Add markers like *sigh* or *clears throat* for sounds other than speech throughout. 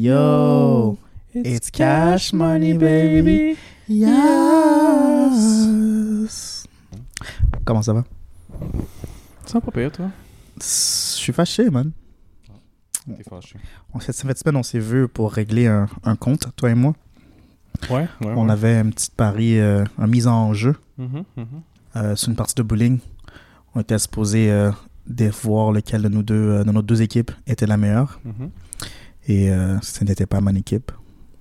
Yo, it's cash money, baby. Yes. Comment ça va? Ça va pas pire, toi? Je suis fâché, man. T'es fâché. On s'est- Cette semaine, on s'est vu pour régler un, un compte, toi et moi. Ouais, ouais. On ouais. avait un petit pari, euh, un mise en jeu euh, sur une partie de bowling. On était supposé euh, de voir lequel de, nous deux, euh, de nos deux équipes était la meilleure. Mhm. Et euh, ce n'était pas mon équipe.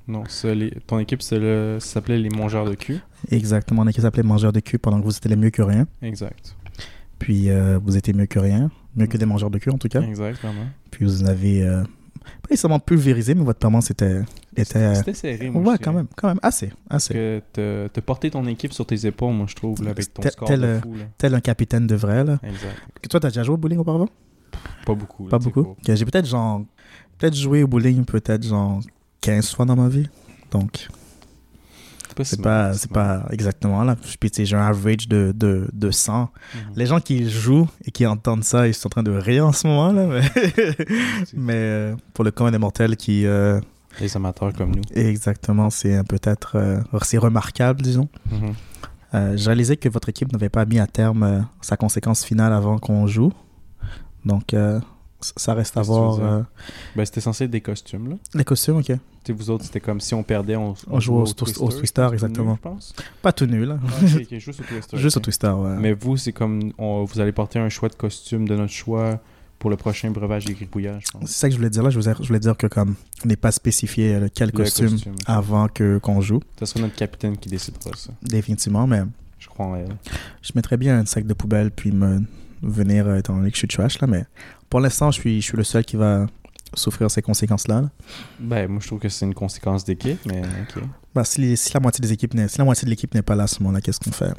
Non, les- ton équipe, le... s'appelait les mangeurs de cul. Exactement, mon équipe s'appelait Mangeur de cul pendant que vous étiez les mieux que rien. Exact. Puis euh, vous étiez mieux que rien. Mieux que des mangeurs de cul en tout cas. Exact, vraiment. Puis vous avez euh, pas nécessairement pulvérisé, mais votre performance était. était euh, C'était serré, moi. ouais, je quand dirais. même, quand même, assez. Parce assez. que t'as t'as porté ton équipe sur tes épaules, moi, je trouve, là, avec ton Tel- score tel, de fou. Là. Tel un capitaine de vrai, là. Exact. Que toi, t'as déjà joué au bowling auparavant? Pas beaucoup. là, Pas beaucoup? J'ai peut-être genre. Peut-être joué au bowling, peut-être genre 15 fois dans ma vie. Donc, c'est pas, c'est pas exactement là. Puis, j'ai un average de, de, de 100. Mhm. Les gens qui jouent et qui entendent ça, ils sont en train de rire en ce moment, là. Mais, *laughs* *laughs* mais euh, pour le commun des mortels qui. euh, Les amateurs comme nous. exactement, c'est peut-être. euh, c'est remarquable, disons. Mhm. Euh, J'ai réalisé que votre équipe n'avait pas mis à terme euh, sa conséquence finale avant qu'on joue. Donc, ça reste à voir. euh, Ben, c'était censé être des costumes, là. les costumes, ok. Vous autres, c'était comme si on perdait, on, On jouait au Twister, au exactement. je pense. Pas tout nul, hein. Ah, *laughs* juste au Twister. Juste au ok. Twister, ouais. Mais vous, c'est comme on- vous allez porter un choix de costume de notre choix pour le prochain breuvage des gribouillages. C'est ça que je voulais dire là. Je voulais, je voulais dire que comme on n'est pas spécifié euh, quel costume, costume? avant que qu'on joue, Ça sera notre capitaine qui décidera ça. définitivement, mais Je crois en elle. je mettrais bien un sac de poubelle puis me venir euh, étant donné que je suis trash là. Mais pour l'instant, je suis, je suis le seul qui va souffrir ces conséquences-là. là. Ben, moi, je trouve que c'est une conséquence d'équipe, mais ok. Bah, si, les- si la moitié des équipes n'est- si la moitié de l'équipe n'est pas là à ce moment-là, qu'est-ce qu'on fait?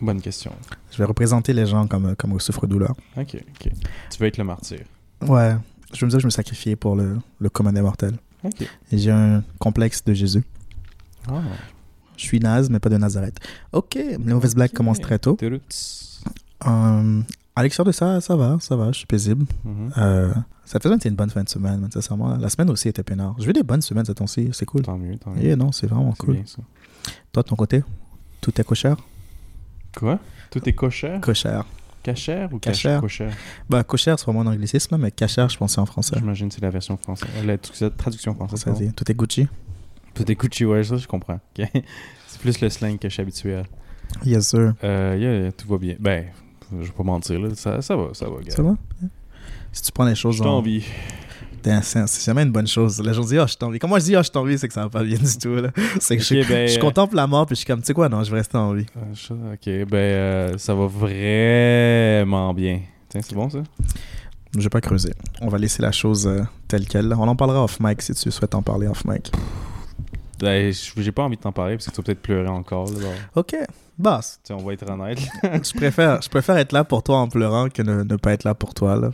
Bonne question. Je vais représenter les gens comme, euh, comme au souffre-douleur. Ok, ok. Tu veux être le martyr. Ouais, je veux me dire que je me sacrifiais pour le, le commun des mortels. Ok. Et j'ai un complexe de Jésus. Ah. Je suis naze, mais pas de Nazareth. Ok, les mauvaises blagues Ok. commencent très tôt. Turuts. Euh, à l'extérieur de ça, ça va, ça va, je suis paisible. Mhm. Euh, ça faisait une bonne fin de semaine, sincèrement. La semaine aussi était peinard. Je veux des bonnes semaines cette temps-ci, c'est cool. Tant mieux, tant mieux. Et non, c'est vraiment cool. bien ça. Toi, de ton côté, tout est cochère? Quoi? Tout est cochère? Cochère. Cachère ou Cachère. Cochère? Bah, cochère, c'est vraiment un anglicisme, mais cachère, je pensais en français. J'imagine que c'est la version française. La tra- traduction française. Tout est Gucci. Tout est Gucci, ouais, ça, je comprends. *laughs* C'est plus le slang que je suis habitué à. Yes, sir. Euh, yeah, yeah, tout va bien. Ben, je vais pas mentir, là. Ça, ça va, ça va, gars. Ça va? Si tu prends les choses Je en... envie. Putain, C'est jamais une bonne chose. Les gens disent, oh, je t'envie. Comment je dis, oh, je t'envie, c'est que ça va pas bien du tout. Là. *laughs* C'est que je, ben, je contemple la mort, puis je suis comme, tu sais quoi, non, je vais rester en vie. Euh, je- ok, ben, euh, ça va vraiment bien. Tiens, c'est bon, ça? Je vais pas creuser. On va laisser la chose euh, telle qu'elle. On en parlera off mic si tu souhaites en parler off mic. Ben, je- j'ai pas envie de t'en parler parce que tu vas peut-être pleurer encore. Là. Ok, boss. Tu on va être honnête. je, préfère, je préfère être là pour toi en pleurant que ne, ne pas être là pour toi. Là.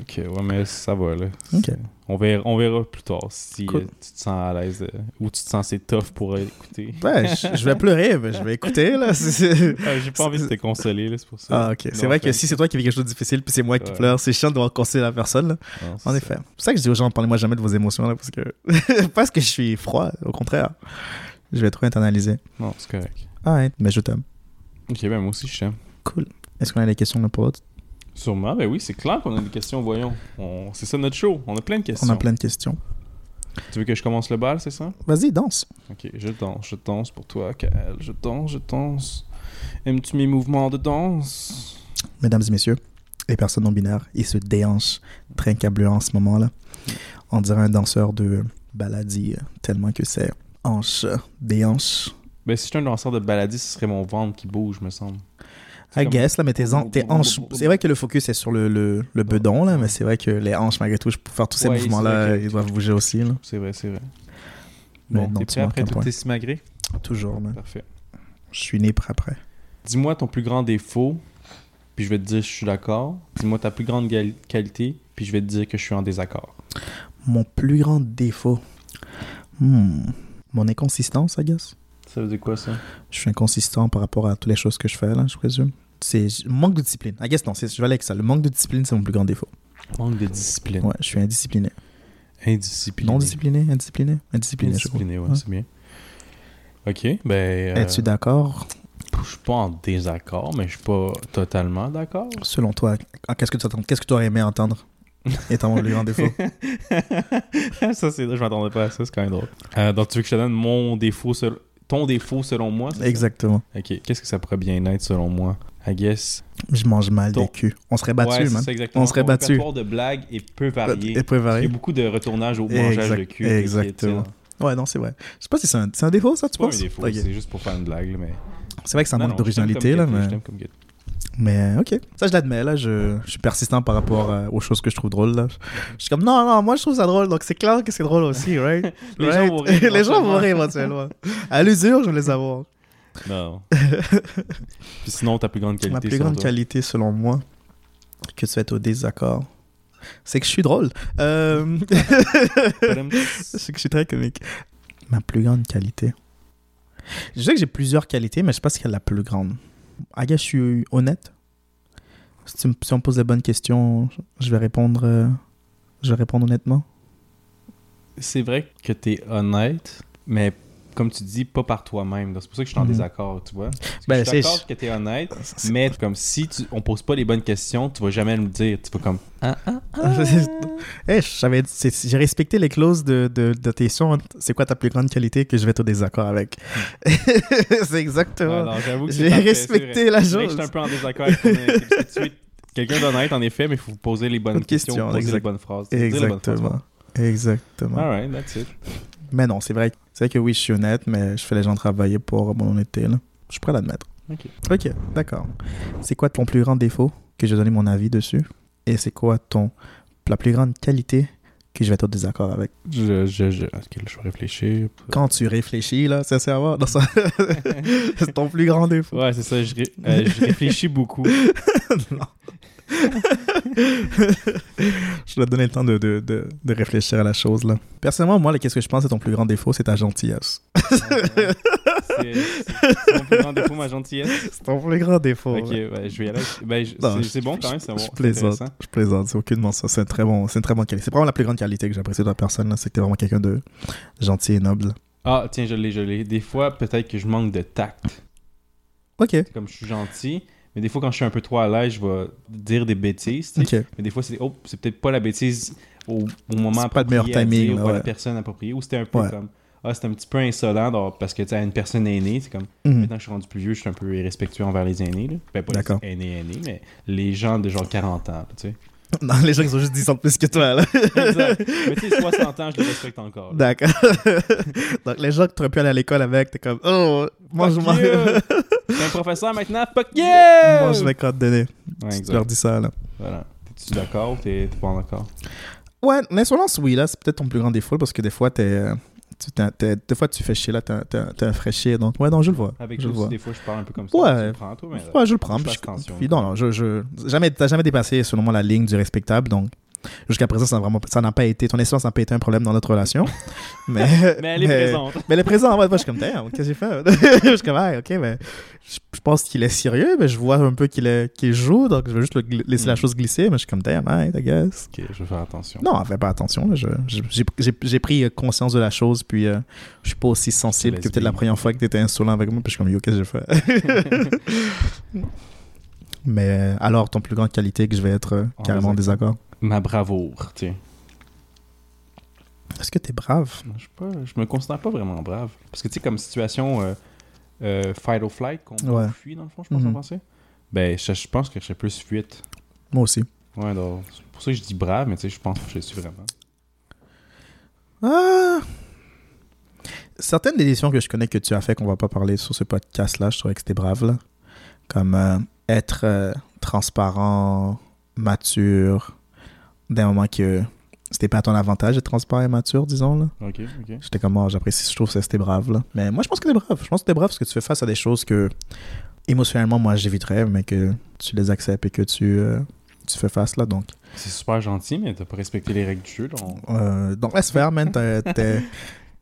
ok, ouais, mais ça va, là. Ok. C'est- On verra, on verra plus tard si Cool. euh, tu te sens à l'aise euh, ou tu te sens assez tough pour euh, écouter. Ouais, je, je vais pleurer, mais je vais écouter. Là. *laughs* C'est- c'est- Ah, j'ai pas envie de te consoler, là, c'est pour ça. Ah, ok. C'est vrai que si c'est toi qui vis quelque chose de difficile, puis c'est moi qui pleure, c'est chiant de devoir conseiller la personne. Là. Non, c'est En effet. C'est pour ça que je dis aux gens, parlez-moi jamais de vos émotions, là, parce que *laughs* parce que je suis froid, au contraire. Je vais trop internaliser. Non, c'est correct. Ah ouais, mais je t'aime. Ok, ben moi aussi, je t'aime. Cool. Est-ce qu'on a des questions l'un pour l'autre? Sûrement, ben oui, c'est clair qu'on a des questions, voyons. On... C'est ça notre show, on a plein de questions. On a plein de questions. Tu veux que je commence le bal, c'est ça? Vas-y, danse. Ok, je danse, je danse pour toi, Kael. Je danse, je danse. Aimes-tu mes mouvements de danse? Mesdames et messieurs, les personnes non binaires, ils se déhanchent trincablement en ce moment-là. On dirait un danseur de baladie, euh, tellement que c'est hanche, déhanche. Ben, si j'étais un danseur de baladie, ce serait mon ventre qui bouge, me semble. I guess, là, mais tes, han- tes hanches. C'est vrai que le focus est sur le, le, le bedon, là, mais c'est vrai que les hanches, malgré tout, pour faire tous ces Ouais, mouvements-là, ils doivent bouger aussi. Là. C'est vrai, c'est vrai. Mais Bon, t'es prêt après tout tes simagrées? Toujours, man. Parfait. Je suis né prêt après. Dis-moi ton plus grand défaut, puis je vais te dire je suis d'accord. Dis-moi ta plus grande qualité, puis je vais te dire que je suis en désaccord. Mon plus grand défaut. Hmm. Mon inconsistance, I guess. Ça veut dire quoi, ça? Je suis inconsistant par rapport à toutes les choses que je fais, là, je présume. C'est manque de discipline. I guess non, je vais aller avec ça. Le manque de discipline, c'est mon plus grand défaut. Manque de discipline. Ouais, je suis indiscipliné. Indiscipliné. Non discipliné, indiscipliné, indiscipliné. Indiscipliné, ouais, Ouais. c'est bien. Ok, ben. euh, Es-tu d'accord? Je suis pas en désaccord, mais je suis pas totalement d'accord. Selon toi, ah, qu'est-ce que tu qu'est-ce que tu aurais aimé entendre étant le grand défaut? *laughs* Ça, c'est je m'attendais pas à ça, c'est quand même drôle. Euh, donc, tu veux que je te donne mon défaut, sel- ton défaut selon moi? Exactement. Ok, qu'est-ce que ça pourrait bien être selon moi? I guess. Je mange mal Ton- des culs. On serait battu, ouais, man. ça, exactement. On serait battu. répertoire de blagues est peu varié. Et peu Il y varié. a beaucoup de retournage au mangeage Exact- de cul. exactement. Ouais, non, c'est vrai. Je sais pas si c'est un, un défaut, ça, tu C'est pas un penses? défaut, c'est juste pour faire une blague. Mais... C'est vrai que ça Non, manque d'originalité, là, mais... Mais ok, ça je l'admets, là, je, je suis persistant par rapport euh, aux choses que je trouve drôles, là. Je suis comme, non, non, moi je trouve ça drôle, donc c'est clair que c'est drôle aussi, right? Les Right? gens vont rire les gens vont *laughs* rire éventuellement. À l'usure, je vais les avoir. Non. *laughs* Puis sinon, ta plus grande qualité, Ma plus grande toi? qualité, selon moi, que tu es au désaccord, c'est que je suis drôle. Euh... *laughs* c'est que je suis très comique. Ma plus grande qualité. Je sais que j'ai plusieurs qualités, mais je sais pas si elle est la plus grande. Gars, je suis honnête. Si, tu on me pose les bonnes questions, je vais répondre, euh, je vais répondre honnêtement. C'est vrai que t'es honnête, mais comme tu dis, pas par toi-même. C'est pour ça que je suis en Mhm. désaccord, tu vois. Ben, je suis d'accord que t'es honnête, C'est- mais comme si tu, on pose pas les bonnes questions, tu vas jamais me le dire. Tu vas comme... Ah, ah, *laughs* Eh, j'avais- c'est- j'ai respecté les clauses de, de, de tes sons. C'est quoi ta plus grande qualité que je vais être au désaccord avec? *laughs* C'est exactement. Ouais, J'ai respecté la chose. Je suis un peu en désaccord avec ton *laughs* tu es quelqu'un d'honnête, en effet, mais il faut poser les bonnes Bonne questions, question, poser exact. les bonnes phrases. dire les bonnes phrases, Exactement. Exactement. ouais. Alright, that's it. Mais non, c'est vrai, c'est vrai que oui, je suis honnête, mais je fais les gens travailler pour mon honnêteté. Là. Je suis prêt à l'admettre. Ok. Ok, d'accord. C'est quoi ton plus grand défaut que je vais donner mon avis dessus? Et c'est quoi ton la plus grande qualité que je vais être en désaccord avec? Je, je, je... Je vais réfléchir? Quand tu réfléchis, là, ça sert à voir. Non, ça... *laughs* c'est ton plus grand défaut. Ouais, c'est ça, je, ré- euh, je réfléchis beaucoup. *laughs* non. *laughs* je dois donner le temps de, de, de, de réfléchir à la chose. là. Personnellement, moi, qu'est-ce que je pense c'est ton plus grand défaut? C'est ta gentillesse. C'est c'est mon plus grand défaut, ma gentillesse. *laughs* C'est ton plus grand défaut. Ok, ouais. je vais y aller. Non, c'est bon quand même, c'est bon. Je plaisante. Je plaisante. C'est aucunement ça. C'est très bon, c'est une très bonne qualité. C'est vraiment la plus grande qualité que j'apprécie de la personne. C'est que t'es vraiment quelqu'un de gentil et noble. Ah, tiens, je l'ai, je l'ai. Des fois, peut-être que je manque de tact. Ok. Comme je suis gentil, mais des fois, quand je suis un peu trop à l'aise, je vais dire des bêtises. Mais des fois, c'est oh, c'est peut-être pas la bêtise au, au moment pas le meilleur timing, dire, ou à la personne appropriée. Ou c'était un peu Ouais. comme ah, c'est un petit peu insolent donc, parce que tu sais, une personne aînée, c'est comme Mhm. maintenant que je suis rendu plus vieux, je suis un peu irrespectueux envers les aînés. Là. Ben, pas les aînés, aînés, mais les gens de genre 40 ans. Tu sais. *laughs* Non, les gens qui ont juste 10 ans de plus que toi, là. exact. Mais tu sais, *laughs* 60 ans, je les respecte encore. D'accord. *laughs* Donc, les gens que tu aurais pu aller à l'école avec, t'es comme, oh, moi, je m'en. Un professeur maintenant? Fuck yeah! Moi, je vais te donner. Ouais, Tu leur dis ça, là. Voilà. T'es-tu d'accord ou t'es pas d'accord? Ouais, l'insolence, oui, là, c'est peut-être ton plus grand défaut parce que des fois, t'es. euh, des fois, tu fais chier, là, t'es un- fraîchier. Donc, ouais, non, je le vois. Avec je le aussi, vois. des fois, je parle un peu comme ça. Ouais. Le prends, toi, mais... Ouais, je le prends. Je puis je- non, non, je, je, jamais, t'as jamais dépassé, selon moi, la ligne du respectable. Donc, jusqu'à présent, ça n'a vraiment, ça n'a pas été, ton insolence n'a pas été un problème dans notre relation. *laughs* mais, Mais elle est présente. Mais elle est présente. Moi, je suis comme, qu'est-ce que j'ai fait? *laughs* je suis comme, ah, ok, mais je, je pense qu'il est sérieux, mais je vois un peu qu'il est, qu'il joue, donc je vais juste le laisser la Mm. chose glisser, mais je suis comme, damn, right, I guess. Ok, je vais faire attention. Non, fais pas attention. là, je- je- J'ai j'ai- j'ai pris euh, conscience de la chose, puis euh, je suis pas aussi sensible que peut-être la première fois que tu étais insolent avec moi, puis je suis comme, yo, qu'est-ce que j'ai fait? *laughs* Mais euh, alors, ton plus grande qualité que je vais être euh, En carrément en désaccord? Ma bravoure, tiens. Est-ce que t'es brave? Je, suis pas, je me considère pas vraiment brave. Parce que, tu sais, comme situation euh, euh, fight or flight, qu'on Ouais. fuit, dans le fond, je pense, Mhm. en français, ben, je, je pense que je serais plus fuite. Moi aussi. Ouais, donc, c'est pour ça que je dis brave, mais tu sais, je pense que je suis vraiment. Ah! Certaines des décisions que je connais que tu as fait, qu'on va pas parler sur ce podcast-là, je trouvais que c'était brave, là. Comme euh, être transparent, mature, d'un moment que c'était pas à ton avantage d'être transparent et mature, disons, là. Ok, ok. J'étais comme, oh, j'apprécie, je trouve que c'était brave, là. Mais moi, je pense que t'es brave. Je pense que t'es brave parce que tu fais face à des choses que, émotionnellement, moi, j'éviterais, mais que tu les acceptes et que tu, euh, tu fais face, là. Donc, C'est super gentil, mais t'as pas respecté les règles du jeu. là. On- euh, donc laisse faire, man. T'es- t'es-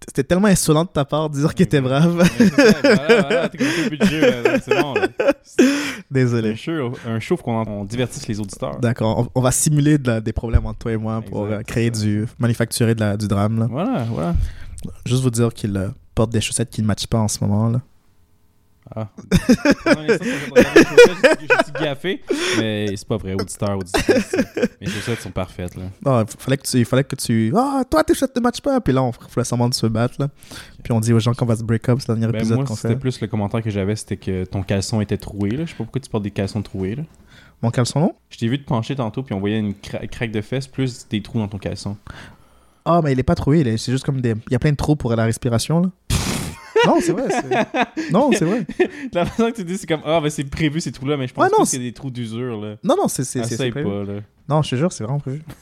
C'était tellement insolent de ta part de dire qu'il était brave. C'est ça, voilà, voilà, t'as compris le *laughs* budget, là, c'est bon. là. Désolé. Un show, un show faut qu'on on divertisse les auditeurs. D'accord, on, on va simuler de la- des problèmes entre toi et moi pour Exact, euh, créer du. manufacturer de la, du drame. Là. Voilà, voilà. Juste vous dire qu'il euh, porte des chaussettes qui ne matchent pas en ce moment. Là. Ah. L'instant, je suis gaffé, mais c'est pas vrai, auditeur, auditrice. Mes chaussettes sont parfaites, là. Non, il fallait que tu. fallait que tu ah, toi, tes chaussettes ne matchent pas. Puis là, on fait semblant de se battre. Là. Puis on dit aux gens qu'on va se break up. C'est le dernier Ben, épisode c'était plus le commentaire que j'avais, c'était que ton caleçon était troué, là. Je sais pas pourquoi tu portes des caleçons troués, là. Mon caleçon long Je t'ai vu te pencher tantôt, puis on voyait une cra- craque de fesses plus des trous dans ton caleçon. Ah, mais il est pas troué. il est- C'est juste comme des. Il y a plein de trous pour la respiration. Là. *laughs* non, c'est vrai. Non, c'est vrai. *laughs* La façon que tu dis, c'est comme, ah, ben c'est prévu ces trous-là, mais je pense Ouais, non, pas c'est- des trous d'usure, là. Non, non, c'est. c'est- Essaye prévu. pas, là. Non, je te jure, c'est vraiment prévu. *laughs*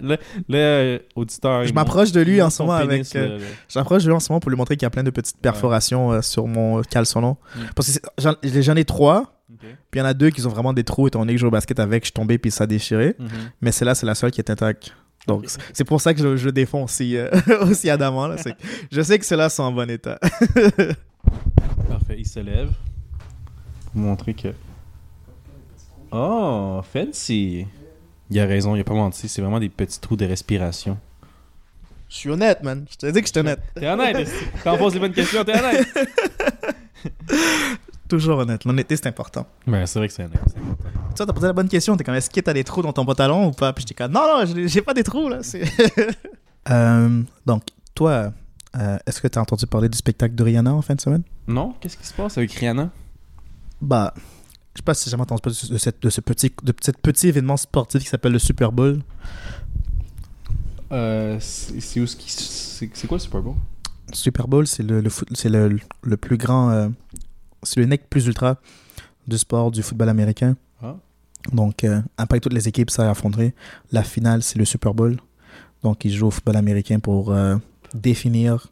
Là, là, euh, auditeur. Je m'approche de lui en ce moment avec. euh. J'approche de lui en ce moment pour lui montrer qu'il y a plein de petites perforations euh, sur mon caleçon long. Mm. Parce que j'en ai trois. Puis il y en a deux qui ont vraiment des trous étant donné que je joue au basket avec, je suis tombé puis ça a déchiré. Mhm. Mais celle-là, c'est la seule qui est intacte. Donc c'est- pour ça que je, je défends aussi, euh, *laughs* aussi adamant. Là. Je sais que ceux-là sont en bon état. *laughs* Parfait, il se lève. Pour montrer que. Oh, fancy! Il a raison, il a pas menti, c'est vraiment des petits trous de respiration. Je suis honnête, man. Je te dis que je suis honnête. T'es honnête, quand on pose les bonnes questions, t'es honnête! *laughs* Toujours honnête. L'honnêteté, c'est important. Ben, c'est vrai que c'est honnête. c'est important. Tu t'as posé la bonne question. T'es comme, est-ce que t'as des trous dans ton pantalon ou pas? Puis j'étais comme, non, non, j'ai pas des trous, là. *laughs* Euh, donc, toi, euh, est-ce que t'as entendu parler du spectacle de Rihanna en fin de semaine? Non? Qu'est-ce qui se passe avec Rihanna? Bah, je sais pas si j'ai jamais entendu parler de, cette- de ce petit, de ce petit événement sportif qui s'appelle le Super Bowl. Euh, c'est quoi le Super Bowl? Super Bowl, c'est le, le, foot- c'est le, le plus grand. euh, c'est le nec plus ultra du sport du football américain. Donc, euh, après toutes les équipes s'affronteraient, la finale, c'est le Super Bowl. Donc, ils jouent au football américain pour euh, définir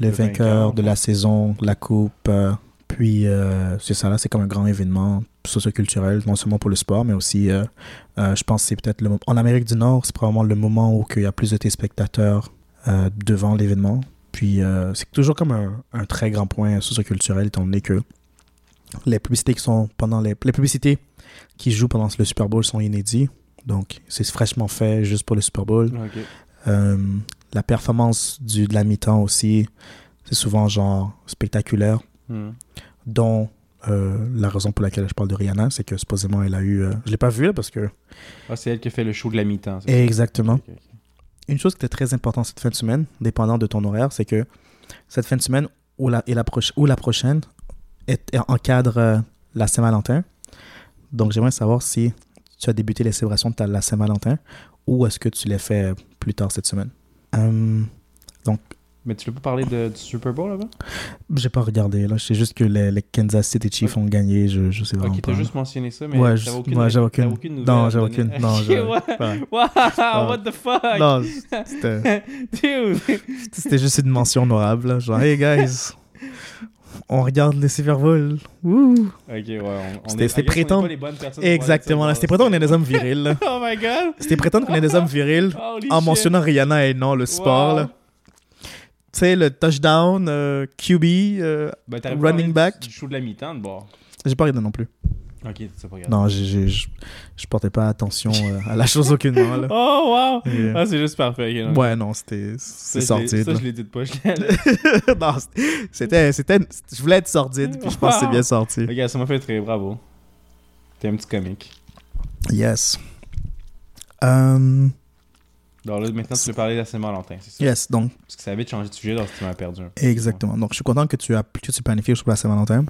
le, Le vainqueur, vainqueur, de la saison, la coupe. euh, puis, c'est ça, là, c'est comme un grand événement socioculturel, non seulement pour le sport, mais aussi, je pense c'est peut-être le moment. En Amérique du Nord, c'est probablement le moment où il y a plus de téléspectateurs devant l'événement. Puis, c'est toujours comme un, un très grand point socioculturel, étant donné que les publicités qui sont pendant les, les publicités qui jouent pendant le Super Bowl sont inédits. Donc, c'est fraîchement fait juste pour le Super Bowl. Euh, la performance du, de la mi-temps aussi, c'est souvent genre spectaculaire, Hmm. dont euh, la raison pour laquelle je parle de Rihanna, c'est que supposément elle a eu... euh, je l'ai pas vu là parce que... Ah, c'est elle qui a fait le show de la mi-temps. Exactement. Une chose qui était très importante cette fin de semaine, dépendant de ton horaire, c'est que cette fin de semaine ou la, et la, proche- ou la prochaine est, est- encadre euh, la Saint-Valentin. Donc j'aimerais savoir si tu as débuté les célébrations de ta, la Saint-Valentin ou est-ce que tu les fais euh, plus tard cette semaine? Euh, Mais tu veux pas parler de, du Super Bowl avant? j'ai pas regardé là, je sais juste que les, les Kansas City Chiefs ont gagné, je, je sais vraiment Ok, pas. t'as juste mentionné ça, mais Ouais, aucune, j'avais t'avais aucune- nouvelle non, j'avais aucune- non, *laughs* Ok, what? *laughs* ouais. Wow, what the fuck? Non, c'était *laughs* Dude! c'était juste une mention honorable. là. Genre, hey guys, on regarde les Super Bowl. Wouh! Ok, ouais, C'était- prétendre- Exactement, c'était prétendre qu'on est des hommes virils. *laughs* Oh my god! C'était prétendre qu'on est des hommes virils *laughs* en mentionnant Rihanna et non le sport. Là. Tu sais, le touchdown, euh, QB, euh, Ben, running back. Du show de la mi-temps de bord. j'ai pas regardé non plus. Ok, pas grave. Non, je portais pas attention euh, à la chose aucunement. Là. *laughs* Oh wow! Et, euh, Ah, c'est juste parfait. ok, ouais, non, c'était c'est Ça, je l'ai- sordide. Ça, je l'ai dit de pas. *laughs* non, c'était, je voulais être sordide, puis je pense que c'est bien sorti. Regarde, ça m'a fait très bravo. T'es un petit comique. Yes. Euh, Alors là, maintenant, tu veux parler de la Saint-Valentin, c'est ça? yes, donc, Parce que ça avait changé de sujet, donc tu m'as perdu exactement. Donc, je suis content que tu as que tu planifies pour la Saint-Valentin.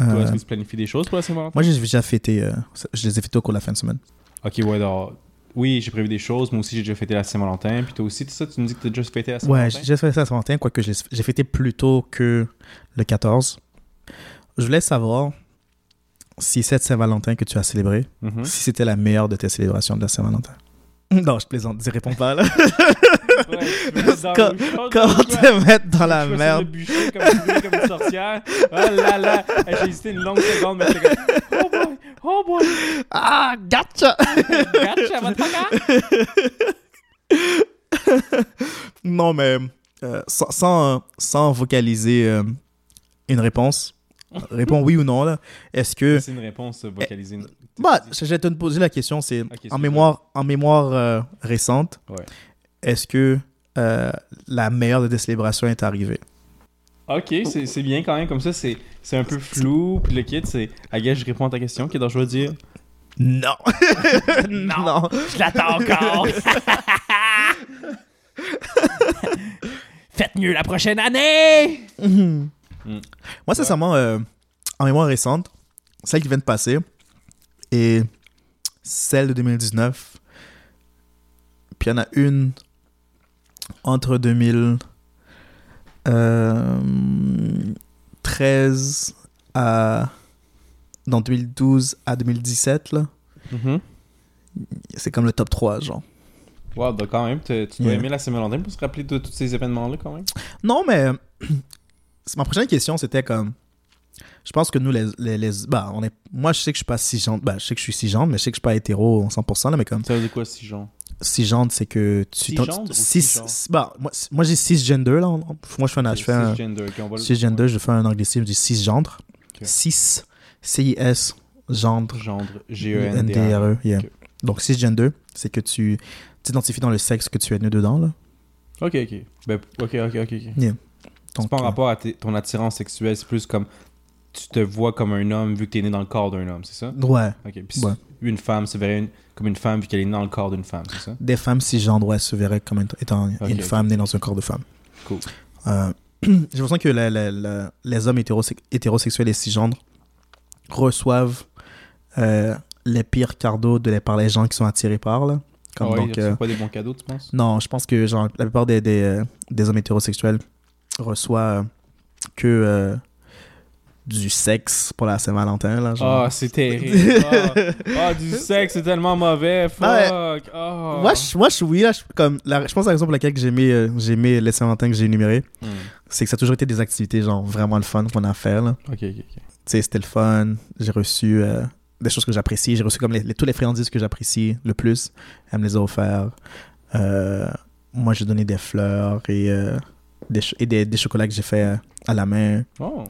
Euh, est-ce que tu planifies des choses pour la Saint-Valentin? moi, j'ai déjà fêté, euh, je les ai fêtés au cours de la fin de semaine. Ok, ouais, alors. Oui, j'ai prévu des choses. Moi aussi, j'ai déjà fêté la Saint-Valentin. Puis toi aussi, tout ça, tu me dis que t'as déjà fêté la Ouais, Saint-Valentin? j'ai déjà ça à Saint-Valentin, quoique j'ai fêté plus tôt que le 14. Je voulais savoir si cette Saint-Valentin que tu as célébrée, Mhm. si c'était la meilleure de tes célébrations de la Saint-Valentin. *laughs* Non, je plaisante, dis réponds pas là. Ouais, *laughs* Quand- te mettre dans la Je merde? le bûcher comme, brûlé comme une sorcière. Oh là là. J'ai hésité une longue seconde, mais j'étais comme. Oh boy! Oh boy! Ah, gotcha! *laughs* Gotcha, motherfucker! non, mais euh, sans, sans, sans vocaliser euh, une réponse, *laughs* réponds oui ou non, là. Est-ce que. C'est une réponse vocalisée. une- Bah, je vais te poser la question, c'est en mémoire, en mémoire euh, récente, Ouais. est-ce que euh, la meilleure des célébrations est arrivée? Ok, c'est bien quand même. Comme ça, c'est c'est un peu flou. Puis le kit, c'est. À gage, je réponds à ta question. Qu'est-ce que je veux dire *laughs* Non. non. Je l'attends encore. *laughs* Faites mieux la prochaine année. Mhm. Mm. Moi, sincèrement, euh, en mémoire récente, celle qui vient de passer et celle de 2019. Puis il y en a une entre 2013 à. dans 2012 à 2017, là. Mhm. C'est comme le top 3, genre. Wow, bah quand même, tu dois Yeah. aimer la Saint-Valentin pour se rappeler de tous ces événements-là quand même. Non, mais ma prochaine question, c'était comme. Je pense que nous, les. les, les- bah, on est, moi, je sais que je suis pas cisgenre. Bah, je sais que je suis cisgenre, mais je sais que je suis pas hétéro 100%, là, mais comme. Ça veut dire quoi, si genre Cisgenre, c'est que tu. Cisgenre ou cis- cisgenre? bah, moi, moi j'ai cisgender, là. en- Moi, je fais un. Je fais un Cisgender, ok, on va le- cisgender, je fais un anglicisme, je dis cisgendre. Ok. Cis, C-I-S, gendre, Gendre, G-E-N-D-R. N-D-R-E, yeah. Ok. Donc, cisgender, c'est que tu t'identifies dans le sexe que tu es né dedans, là. Ok, ok. Ben, ok, ok, ok. ok. C'est pas en rapport à ton attirance sexuelle, c'est plus comme tu te vois comme un homme vu que t'es né dans le corps d'un homme, c'est ça? Ouais. Ok. Puis Ouais. une femme se verrait une- comme une femme vu qu'elle est née dans le corps d'une femme, c'est ça? Des femmes cisgenres, ouais, se verraient comme étant une femme née dans un corps de femme. Cool. Euh, *clears throat* J'ai l'impression que la- la- la- les hommes hétérose- hétérosexuels et cisgenres reçoivent euh, les pires cadeaux de les, par les gens qui sont attirés par. Là. Comme Ah ouais, donc, ils euh, pas des bons cadeaux, tu penses? non, je pense que genre, la plupart des, des, euh, des hommes hétérosexuels reçoivent euh, que euh, du sexe pour la Saint-Valentin. Ah, c'est terrible. *laughs* Ah, du sexe, c'est tellement mauvais. Fuck. Ouais. Moi, je, moi, je, oui, là, je, comme, la, je pense à la raison pour laquelle que j'ai aimé, euh, j'ai aimé les Saint-Valentin que j'ai énumérés, Hmm. c'est que ça a toujours été des activités genre vraiment le fun qu'on a à faire. Là. Ok, ok, ok. Tu sais, c'était le fun. J'ai reçu euh, des choses que j'apprécie. J'ai reçu comme les, les- tous les friandises que j'apprécie le plus. Elle me les a offerts. Euh, moi, j'ai donné des fleurs et, des, et des, des chocolats que j'ai fait euh, à la main. Oh.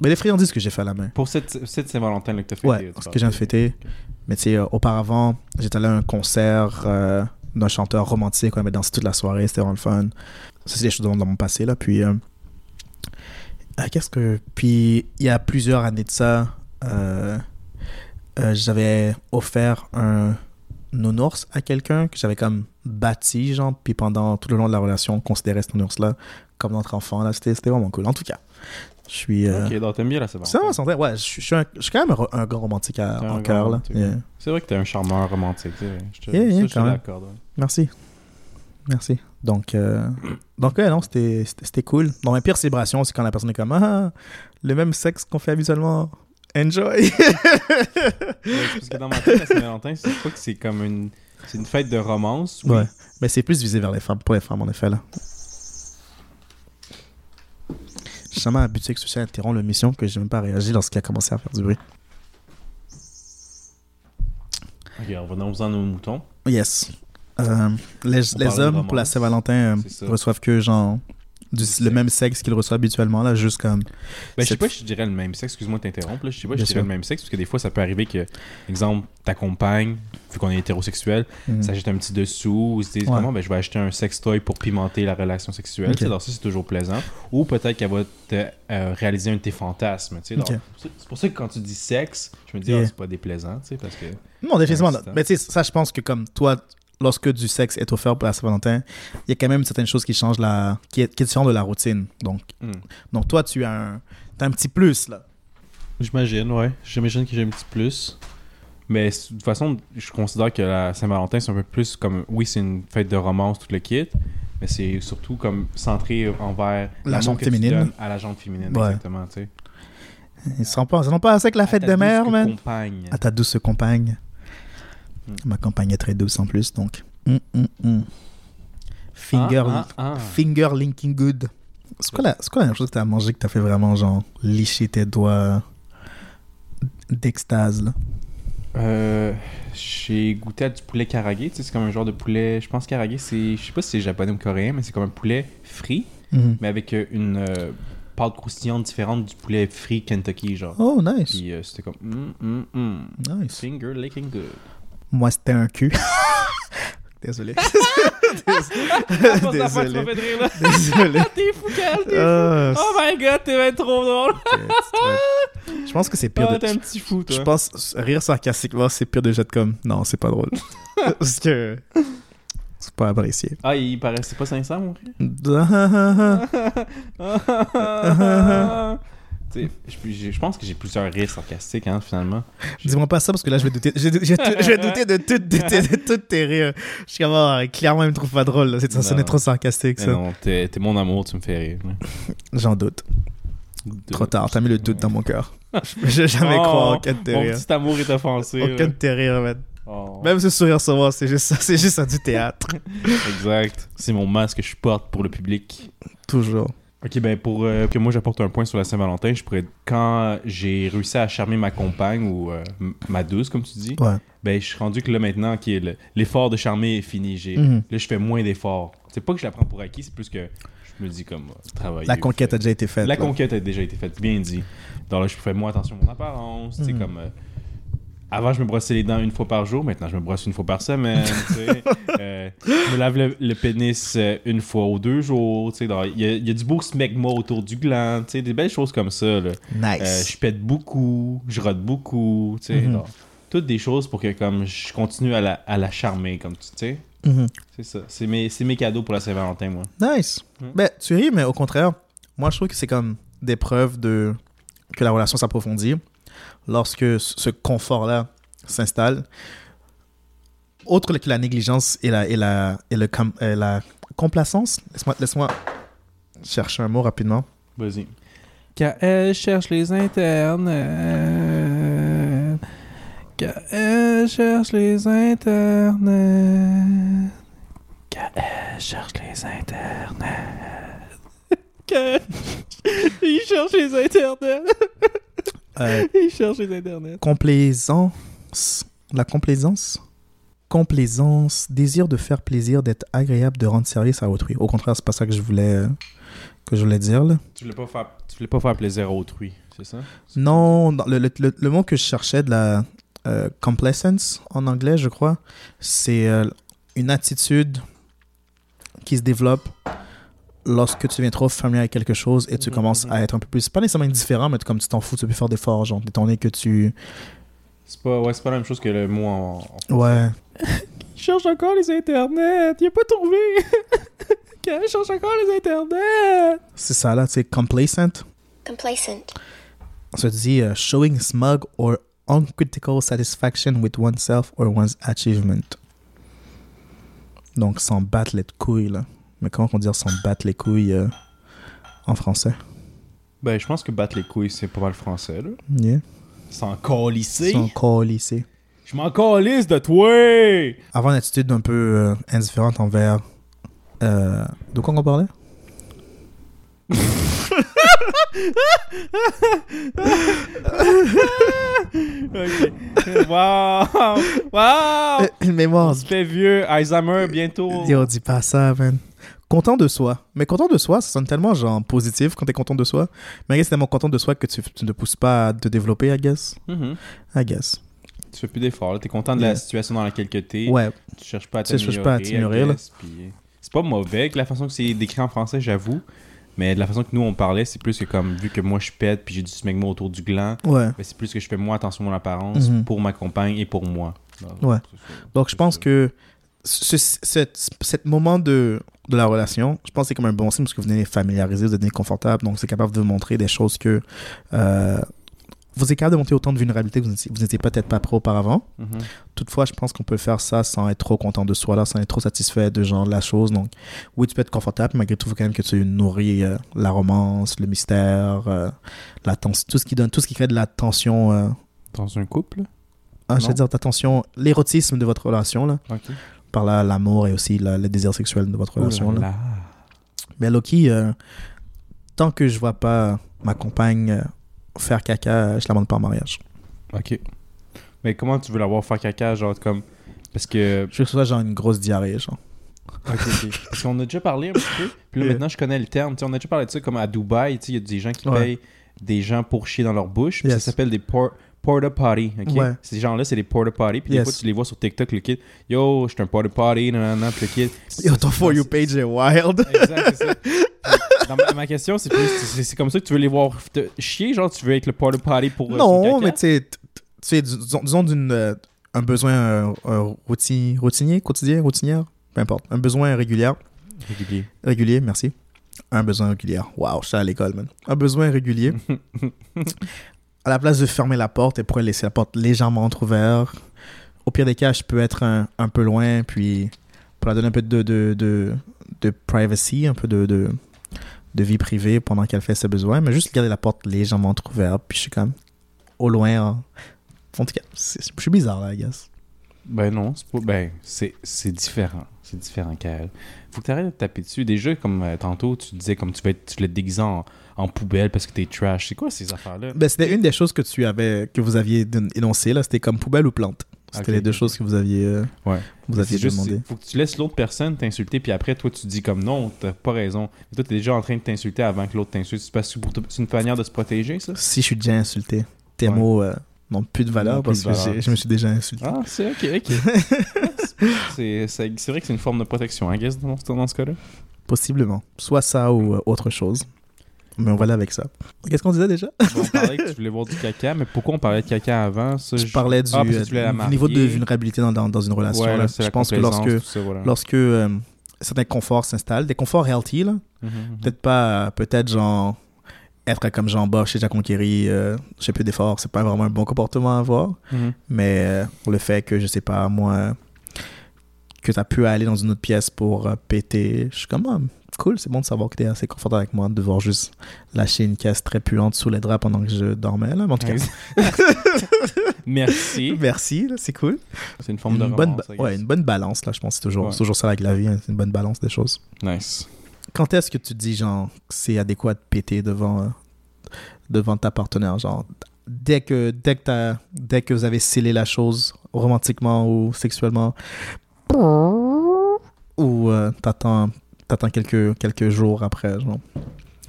Mais les friandises que j'ai fait à la main. Pour cette, cette Saint-Valentin que t'as fait. Ouais, ce que de fêter. Mais tu sais, euh, auparavant, j'étais allé à un concert euh, d'un chanteur romantique. On avait dansé toute la soirée. C'était vraiment le fun. Ça, c'est des choses dans, mon passé, là. Puis, euh, qu'est-ce que... Puis, il y a plusieurs années de ça, j'avais offert un nounours à quelqu'un que j'avais comme bâti, genre. Puis, pendant tout le long de la relation, on considérait ce nounours-là comme notre enfant, là. C'était c'était vraiment cool. En tout cas, je suis... euh, Ok, donc t'aimes bien la va, ça va. Ouais, je suis, je suis un- je suis quand même un, ro- un grand romantique à- en cœur, là. Yeah. C'est vrai que t'es un charmeur romantique. Je te, Yeah, yeah, ça, je te quand même. ouais. Merci. Merci. Donc, euh, donc ouais, non, c'était c'était- c'était cool. Bon, ma pire célébration, c'est quand la personne est comme Ah, le même sexe qu'on fait habituellement. Enjoy. Ouais, *laughs* c'est parce que dans ma tête, la Saint-Valentin, c'est pas que c'est comme une. C'est une fête de romance. oui. Ouais. Mais c'est plus visé vers les femmes, pour les femmes, en effet, là. J'ai jamais habitué que ce interrompt l'émission que j'ai même pas réagi lorsqu'il a commencé à faire du bruit. Ok, revenons-en aux moutons. Yes. Euh, les les hommes, pour la. Saint-Valentin, euh, reçoivent que genre du- le même sexe qu'ils reçoivent habituellement, là, juste comme. Ben, je sais pas si je dirais le même sexe, excuse-moi de t'interrompre, là. je sais pas Bien je dirais sûr. le même sexe, parce que des fois ça peut arriver que, exemple, ta compagne, vu qu'on est hétérosexuel, hmm. s'achète un petit dessous, ou se dise Ouais. comment, ben, je vais acheter un sextoy pour pimenter la relation sexuelle, Ok. tu sais, alors ça c'est toujours plaisant, ou peut-être qu'elle va te euh, réaliser un de tes fantasmes, tu sais, alors, Ok. c'est c'est pour ça que quand tu dis sexe, je me dis, Yeah. ah, c'est pas déplaisant, tu sais, parce que, Non, définitivement. Ouais, non. c'est ça. Mais tu sais, ça, je pense que comme toi, lorsque du sexe est offert pour la Saint-Valentin, il y a quand même certaines choses qui changent la. qui est, qui est différent de la routine. Donc, hmm. donc toi, tu as un, t'as un petit plus, là. J'imagine, ouais. J'imagine que j'ai un petit plus. Mais de toute façon, je considère que la Saint-Valentin, c'est un peu plus comme. Oui, c'est une fête de romance, tout le kit. Mais c'est surtout comme centré envers La que tu féminine. à la jante féminine. Ouais. Exactement, tu sais. Ils sont pas, ils sont pas assez avec la fête des mères, douce man. compagne. À ta douce compagne. Hmm. Ma compagne est très douce en plus, donc. Hum, hum. Finger, Ah, ah, ah. finger linking good. C'est quoi, la, quoi chose que t'as mangé que t'as fait vraiment, genre, licher tes doigts d'extase, là? Euh, j'ai goûté à du poulet karagé. Tu sais, c'est comme un genre de poulet. Je pense karagé, c'est. Je sais pas si c'est japonais ou coréen, mais c'est comme un poulet frit Mhm. mais avec euh, une euh, pâte croustillante différente du poulet frit Kentucky, genre. Oh, nice. Puis euh, c'était comme, mm, mm, mm. Nice. finger licking good. Moi, c'était un cul. *laughs* *laughs* Désolé. Désolé. Désolé. Désolé. T'es fou, Cal, t'es fou. Ah, Oh my god, t'es bien trop drôle. Je pense que c'est pire Ah, de... t'es un petit fou, toi. Je pense rire sarcastiquement, c'est pire de jet comme non, c'est pas drôle. *laughs* Parce que c'est pas apprécié. Ah, il paraissait pas sincère, mon rire. Je, pense que j'ai plusieurs rires sarcastiques, hein, finalement. Dis-moi pas ça parce que là je vais douter, je, vais- je vais- je vais douter de toutes de, tes- de tes rires. Je suis comme ah, clairement il me trouve pas drôle. là. Ça sonnait trop sarcastique Mais ça. non, t'es mon amour, tu me fais rire. J'en doute. Trop tard, t'as mis le doute dans mon cœur. Je vais jamais Oh, croire aucun de tes Mon rires. petit amour est offensé. Aucun là. de tes rires, man. Oh. Même ce sourire sur moi, c'est juste ça, c'est juste ça du théâtre. *laughs* Exact. C'est mon masque que je porte pour le public. Toujours. Ok, ben pour euh, que moi j'apporte un point sur la Saint-Valentin, je pourrais. Quand j'ai réussi à charmer ma compagne ou euh, ma douce, comme tu dis, Ouais. ben je suis rendu que là maintenant, qui l'effort de charmer est fini. J'ai, Mhm. Là, je fais moins d'efforts. C'est pas que je la prends pour acquis, c'est plus que je me dis comme euh, travailler. La conquête a déjà été faite. La là. conquête a déjà été faite, bien dit. Donc là, je fais moins attention à mon apparence. sais, Mhm. comme. Avant, je me brossais les dents une fois par jour. Maintenant, je me brosse une fois par semaine. *laughs* Euh, je me lave le, le pénis euh, une fois ou deux jours. tu sais. Donc, Il y, a- il y a du beau smegma autour du gland. tu sais, Des belles choses comme ça. Là. Nice. Euh, je pète beaucoup. Je rote beaucoup. tu sais. Mhm. Donc, toutes des choses pour que comme je continue à la, à la charmer. Comme tu sais. Mhm. C'est ça. C'est mes, mes cadeaux pour la Saint-Valentin, moi. Nice. Mm. Ben, tu ris, mais au contraire, moi, je trouve que c'est comme des preuves de que la relation s'approfondit lorsque ce confort-là s'installe. Autre que la négligence et la, et la, et le com- et la complacence. Laisse-moi laisse-moi chercher un mot rapidement. Vas-y. Quand elle cherche les internes. Quand elle cherche les internes. Quand elle cherche les internes. *laughs* Quand *laughs* il cherche les internets. *laughs* Euh, Il cherche les internets. complaisance. La complaisance? Complaisance. Désir de faire plaisir, d'être agréable, de rendre service à autrui. Au contraire, c'est pas ça que je voulais, euh, que je voulais dire. Là. Tu voulais pas faire, tu voulais pas faire plaisir à autrui, c'est ça? Non, le, le- le- le mot que je cherchais de la euh, complacence en anglais, je crois, c'est euh, une attitude qui se développe lorsque tu deviens trop familier avec quelque chose et tu Mhm, commences à être un peu plus, pas nécessairement indifférent, mais comme tu t'en fous, tu peux plus faire d'efforts, genre, étant donné que tu... C'est pas, ouais, c'est pas la même chose que le mot en. en- Ouais. *laughs* Il cherche encore les internets. Il a pas trouvé. *laughs* Il cherche encore les internets. C'est ça, là, c'est complacent. complacent, Ça dit euh, showing smug or uncritical satisfaction with oneself or one's achievement. Donc, s'en battre les couilles, là. Mais comment on dit s'en battre les couilles euh, en français? Ben, je pense que battre les couilles, c'est pas mal français, là. Yeah. S'en calisser. S'en colisser. Je m'en calisse de toi! Avoir une attitude un peu euh, indifférente envers... euh, de quoi on parlait? Wow! Wow! *laughs* Une mémoire. On fait vieux. Alzheimer bientôt. Yo, dis pas ça, man. Content de soi. Mais content de soi, ça sonne tellement genre positif quand t'es content de soi. Mais c'est tellement content de soi que tu, tu ne pousses pas à te développer, I guess. Mhm. I guess. Tu fais plus d'efforts. là. T'es content de Yeah. la situation dans laquelle tu es. Ouais. Tu cherches pas à Tu t'améliorer. cherches pas à t'améliorer, puis C'est pas mauvais que la façon que c'est décrit en français, j'avoue. Mais de la façon que nous on parlait, c'est plus que comme vu que moi je pète puis j'ai du smegma autour du gland, Ouais. ben, c'est plus que je fais moins attention à mon apparence Mhm. pour ma compagne et pour moi. Ouais. Donc, je pense ça. que ce, cet, cet moment de, de la relation, je pense que c'est comme un bon signe parce que vous venez familiariser, vous devenez confortable, donc c'est capable de vous montrer des choses que euh, vous êtes capable de montrer autant de vulnérabilité que vous n'étiez, peut-être pas prêt auparavant. Mhm. Toutefois, je pense qu'on peut faire ça sans être trop content de soi, là, sans être trop satisfait de genre la chose. Donc, oui, tu peux être confortable, mais malgré tout, il faut quand même que tu nourris euh, la romance, le mystère, euh, la tout ce qui donne, tout ce qui crée de la tension. euh, Dans un couple? Ah, je veux dire, ta tension, l'érotisme de votre relation, là. Par là, l'amour et aussi la- le désir sexuel de votre relation. Là. Mais Loki, euh, tant que je vois pas ma compagne euh, faire caca, je la demande pas en mariage. Ok. Mais comment tu veux l'avoir faire caca, genre comme. Parce que. Je veux que ce soit genre une grosse diarrhée, genre. Ok, ok. Parce qu'on a déjà parlé un petit peu. Puis là, maintenant, je connais le terme. Tu sais, on a déjà parlé de ça comme à Dubaï. tu sais, Il y a des gens qui Ouais. payent des gens pour chier dans leur bouche. Yes. ça s'appelle des por- porta potty. Ouais. Ces gens-là, c'est des porta potty. Puis Yes. des fois, tu les vois sur TikTok, le kid. Yo, je suis un porta potty. Nanana, puis le kid. Yo, ton For You page est wild. Exact, c'est ça. *laughs* Dans ma, ma question, c'est plus. c'est- comme ça que tu veux les voir te chier. Genre, tu veux être le porta potty pour. euh, non, mais tu sais, tu disons, disons d'une, euh, un besoin euh, routinier, routinier, quotidien, routinière, peu importe. Un besoin régulier, Régulier. régulier, merci. Un besoin régulier. Waouh, je suis à l'école, man. Un besoin régulier. *laughs* à la place de fermer la porte, elle pourrait laisser la porte légèrement entrouverte. Au pire des cas, je peux être un, un peu loin, puis pour la donner un peu de, de, de, de privacy, un peu de, de, de vie privée pendant qu'elle fait ses besoins, mais juste garder la porte légèrement entrouverte, puis je suis comme au loin. En tout cas, je suis bizarre là, I guess. Ben non, c'est. Ben, différent. C'est différent, Kael. Faut que t'arrêtes de te taper dessus. Déjà, comme euh, tantôt, tu disais comme tu vas être, tu voulais te déguiser en, en poubelle parce que t'es trash. C'est quoi ces affaires-là? Ben, c'était une des choses que tu avais, que vous aviez don- énoncé là. C'était comme poubelle ou plante. C'était les deux choses que vous aviez, euh, Ouais. vous aviez juste, demandé. faut que tu laisses l'autre personne t'insulter, puis après, toi, tu dis comme non, t'as pas raison. Et toi, t'es déjà en train de t'insulter avant que l'autre t'insulte. C'est une manière de se protéger, ça? Si je suis déjà insulté, tes Ouais. mots euh, n'ont plus de valeur parce de que valeur. je me suis déjà insulté. Ah, c'est ok, ok. *laughs* c'est vrai que c'est une forme de protection, I guess, dans, dans ce cas-là. Possiblement. Soit ça ou euh, autre chose. Mais on va aller avec ça. Qu'est-ce qu'on disait déjà? Bon, on parlait que tu voulais voir du caca, mais pourquoi on parlait de caca avant? Ça, Je parlais du, Ah, euh, du niveau de vulnérabilité dans, dans, dans une relation. Ouais, là. Je pense que lorsque, tout ça, voilà. lorsque euh, certains conforts s'installent, des conforts healthy, là, Mhm, mhm. peut-être pas, peut-être genre être comme Jean Bosch chez Jacques Conquéry, euh, je sais plus d'efforts, c'est pas vraiment un bon comportement à avoir. Mhm. Mais euh, le fait que, je sais pas, moi, que tu as pu aller dans une autre pièce pour euh, péter, je suis comme, ah, cool, c'est bon de savoir que tu es assez confortable avec moi, de devoir juste lâcher une caisse très puante sous les draps pendant que je dormais. Là. Mais en tout cas, *laughs* Merci. merci, c'est cool. C'est une forme de bonne, romance, ouais, une bonne balance, là, je pense. C'est toujours, Ouais. toujours ça avec la vie, hein, une bonne balance des choses. Nice. Quand est-ce que tu dis, genre, que c'est adéquat de péter devant, euh, devant ta partenaire? Genre, dès que, dès, que dès que vous avez scellé la chose romantiquement ou sexuellement, ou euh, t'attends, t'attends quelques, quelques jours après, genre.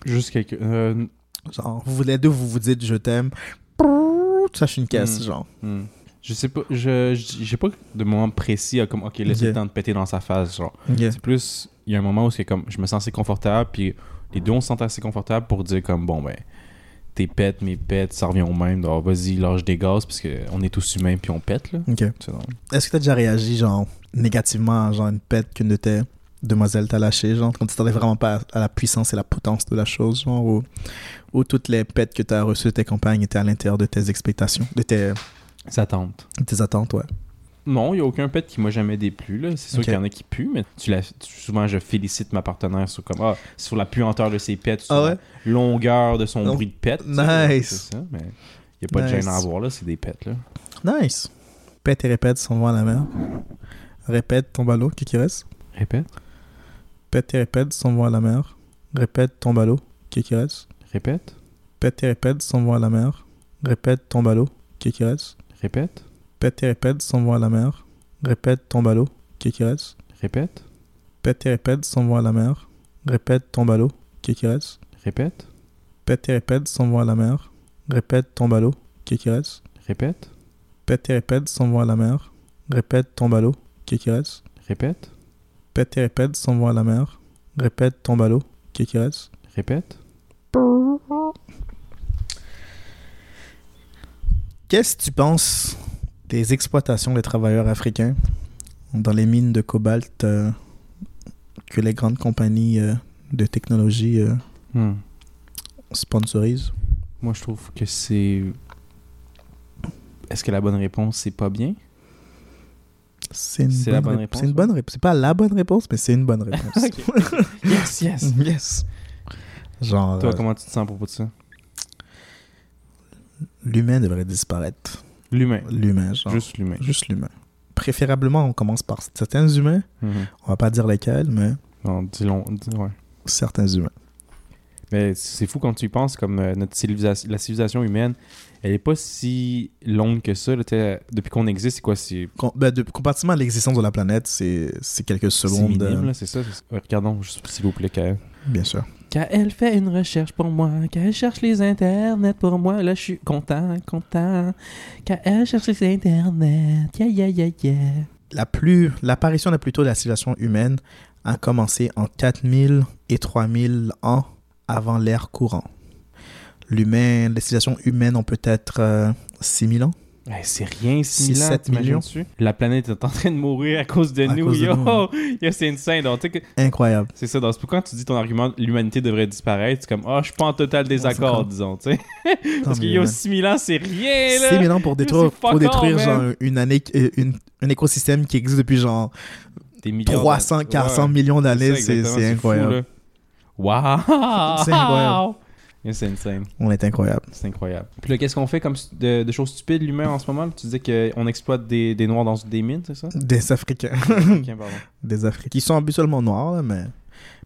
Juste quelques. euh, Genre, vous les deux, vous vous dites je t'aime, tu saches une caisse, Hmm. genre. hmm. Je sais pas. Je je- j'ai pas de moment précis à comme ok laisse Ok. le temps de péter dans sa face genre. C'est plus il y a un moment où c'est comme je me sens assez confortable puis les deux on se sent assez confortable pour dire comme bon ben tes pètes mes pètes ça revient au même vas-y lâche des gaz parce que on est tous humains puis on pète là. Ok. Est-ce que t'as déjà réagi, genre, négativement à genre une pète qu'une de tes demoiselles t'a lâché, genre, quand tu t'attendais vraiment pas à, la puissance et la potence de la chose, genre, ou, ou toutes les pètes que t'as reçues de tes compagnes étaient à l'intérieur de tes expectations, de tes, tente. de tes attentes, ouais. Non, il n'y a aucun pet qui m'a jamais déplu. Là. C'est sûr qu'il y en a qui puent, mais tu la- tu- souvent je félicite ma partenaire sur, comme, ah, sur la puanteur de ses pets, sur Ah ouais? la longueur de son bruit de pet. Nice. Il n'y a pas de gêne à avoir, là, c'est des pets. Là. Nice. Pète et répète, s'en va à la mer. Répète, tombe à l'eau, qui qui reste? Répète, Pète et répète, s'en va à la mer. Répète, tombe à l'eau, qui qui reste? répète, Pète et répète, s'en va à la mer. Répète, tombe à l'eau, qui qui reste? répète, Pète et répète, s'en à la mer. Répète, tombe à l'eau, qui qui reste? répète, Pète et répète, s'en va à la mer. Répète, tombe à l'eau, qui qui reste? répète, Pète et répète, s'en va à la mer. Répète, tombe à l'eau, qui qui reste? répète, Pète et répète, s'en va à la mer. Répète, tombe à l'eau, reste? répète, Pète et répète, s'en à la mer. Répète, tombe à l'eau, qui qui reste? répète. Qu'est-ce que tu penses des exploitations des travailleurs africains dans les mines de cobalt euh, que les grandes compagnies euh, de technologie euh, Hmm. sponsorisent? Moi, je trouve que c'est. Est-ce que la bonne réponse, c'est pas bien? C'est une, la bonne bonne rép- réponse, C'est une bonne réponse. C'est pas la bonne réponse, mais c'est une bonne réponse. *laughs* yes, yes. *laughs* yes. Genre, Toi, comment tu te sens à propos de ça? l'humain devrait disparaître. L'humain. L'humain, genre. Juste l'humain. Juste l'humain. Préférablement, on commence par certains humains. Mhm. On va pas dire lesquels, mais Non, dis-le. dis- ouais. certains humains. Mais c'est fou quand tu y penses, comme euh, notre civilisation, la civilisation humaine, elle est pas si longue que ça. là, depuis qu'on existe, c'est quoi C'est Com- ben, de, comparativement à l'existence de la planète, c'est c'est quelques c'est secondes. minime, euh, là, c'est ça. c'est- Ouais, regardons, s'il vous plaît, Kael. bien sûr. Kael fait une recherche pour moi. Kael cherche les internets pour moi. Là, je suis content, content. Kael cherche les internets. Yeah, yeah, yeah, yeah. La plus, l'apparition la plus tôt de la civilisation humaine a commencé en 4000 et 3000 ans avant l'ère courant. L'humain, les civilisations humaines ont peut-être euh, 6000 ans? Hey, c'est rien, 6, 6 7 millions. La planète est en train de mourir à cause de À nous. cause Yo. *laughs* Yo, c'est insane. Donc, que- Incroyable. c'est ça. Donc, c'est pourquoi quand tu dis ton argument, l'humanité devrait disparaître, c'est comme, ah, je suis pas en total désaccord, disons. *laughs* Parce Non, qu'il mais, y a man, 6000 ans, c'est rien, là. 6000 ans pour détruire, pour détruire all, genre, man. une année, euh, une, un écosystème qui existe depuis genre Des milliards 300, d'années. 400 Ouais. millions d'années. C'est incroyable. Wow! C'est incroyable. C'est insane. On est incroyable. C'est incroyable. Puis là, qu'est-ce qu'on fait comme de, de choses stupides, l'humain, en ce moment? Tu disais qu'on exploite des, des noirs dans des mines, c'est ça? Des Africains. Ok, pardon. *laughs* Des Africains. Qui sont habituellement noirs, là, mais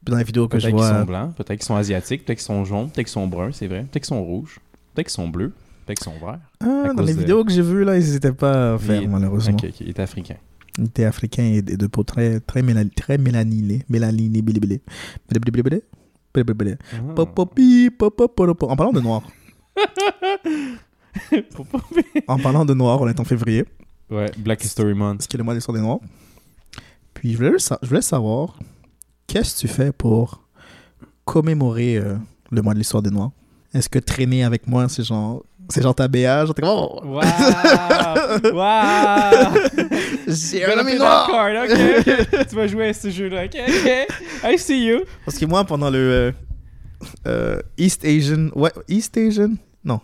dans les vidéos que Peut-être je qu'ils sont vois. blancs, peut-être qu'ils sont asiatiques, peut-être qu'ils sont jaunes, peut-être qu'ils sont bruns, c'est vrai. Peut-être qu'ils sont rouges, peut-être qu'ils sont bleus, peut-être qu'ils sont verts. Ah, dans les de- vidéos que j'ai vues, là, ils n'étaient pas faire, Il- malheureusement. Ok, ok, il est africain. Ils étaient africains et de, peau très, très, mélan- très bili bili bili. Bili En parlant de noir. *laughs* En parlant de noir, on est en février, ouais, Black History Month. ce qui est le mois de l'histoire des noirs. Puis je voulais, je voulais savoir, qu'est-ce que tu fais pour commémorer euh, le mois de l'histoire des noirs? Est-ce que traîner avec moi, c'est genre, c'est genre ta BA genre t'es comme, oh, Wow! *laughs* wow! j'ai un ami noir ok, *laughs* tu vas jouer à ce jeu-là, ok, ok. I see you. Parce que moi, pendant le euh, euh, East Asian. Ouais, East Asian? Non.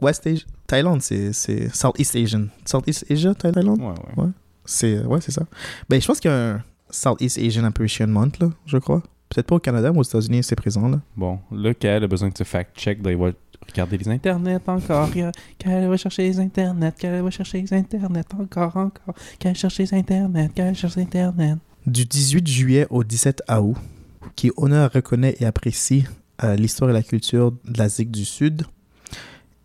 West Asian. Thaïlande, c'est c'est Southeast Asian. Southeast Asia, Thaïlande? Ouais, ouais. C'est Ouais, c'est ça. Ben, je pense qu'il y a un Southeast Asian Appreciation Month, là, je crois. Peut-être pas au Canada, mais aux États-Unis, c'est présent, là. Bon, là, Kael a besoin que tu fact-check. Il va regarder les internets encore. Kael va chercher les internets. Kael va chercher les internets encore, encore. Kael cherche les internets. Kael cherche les internets. Du 18 juillet au 17 août, qui honore, reconnaît et apprécie euh, l'histoire et la culture de l'Asie du Sud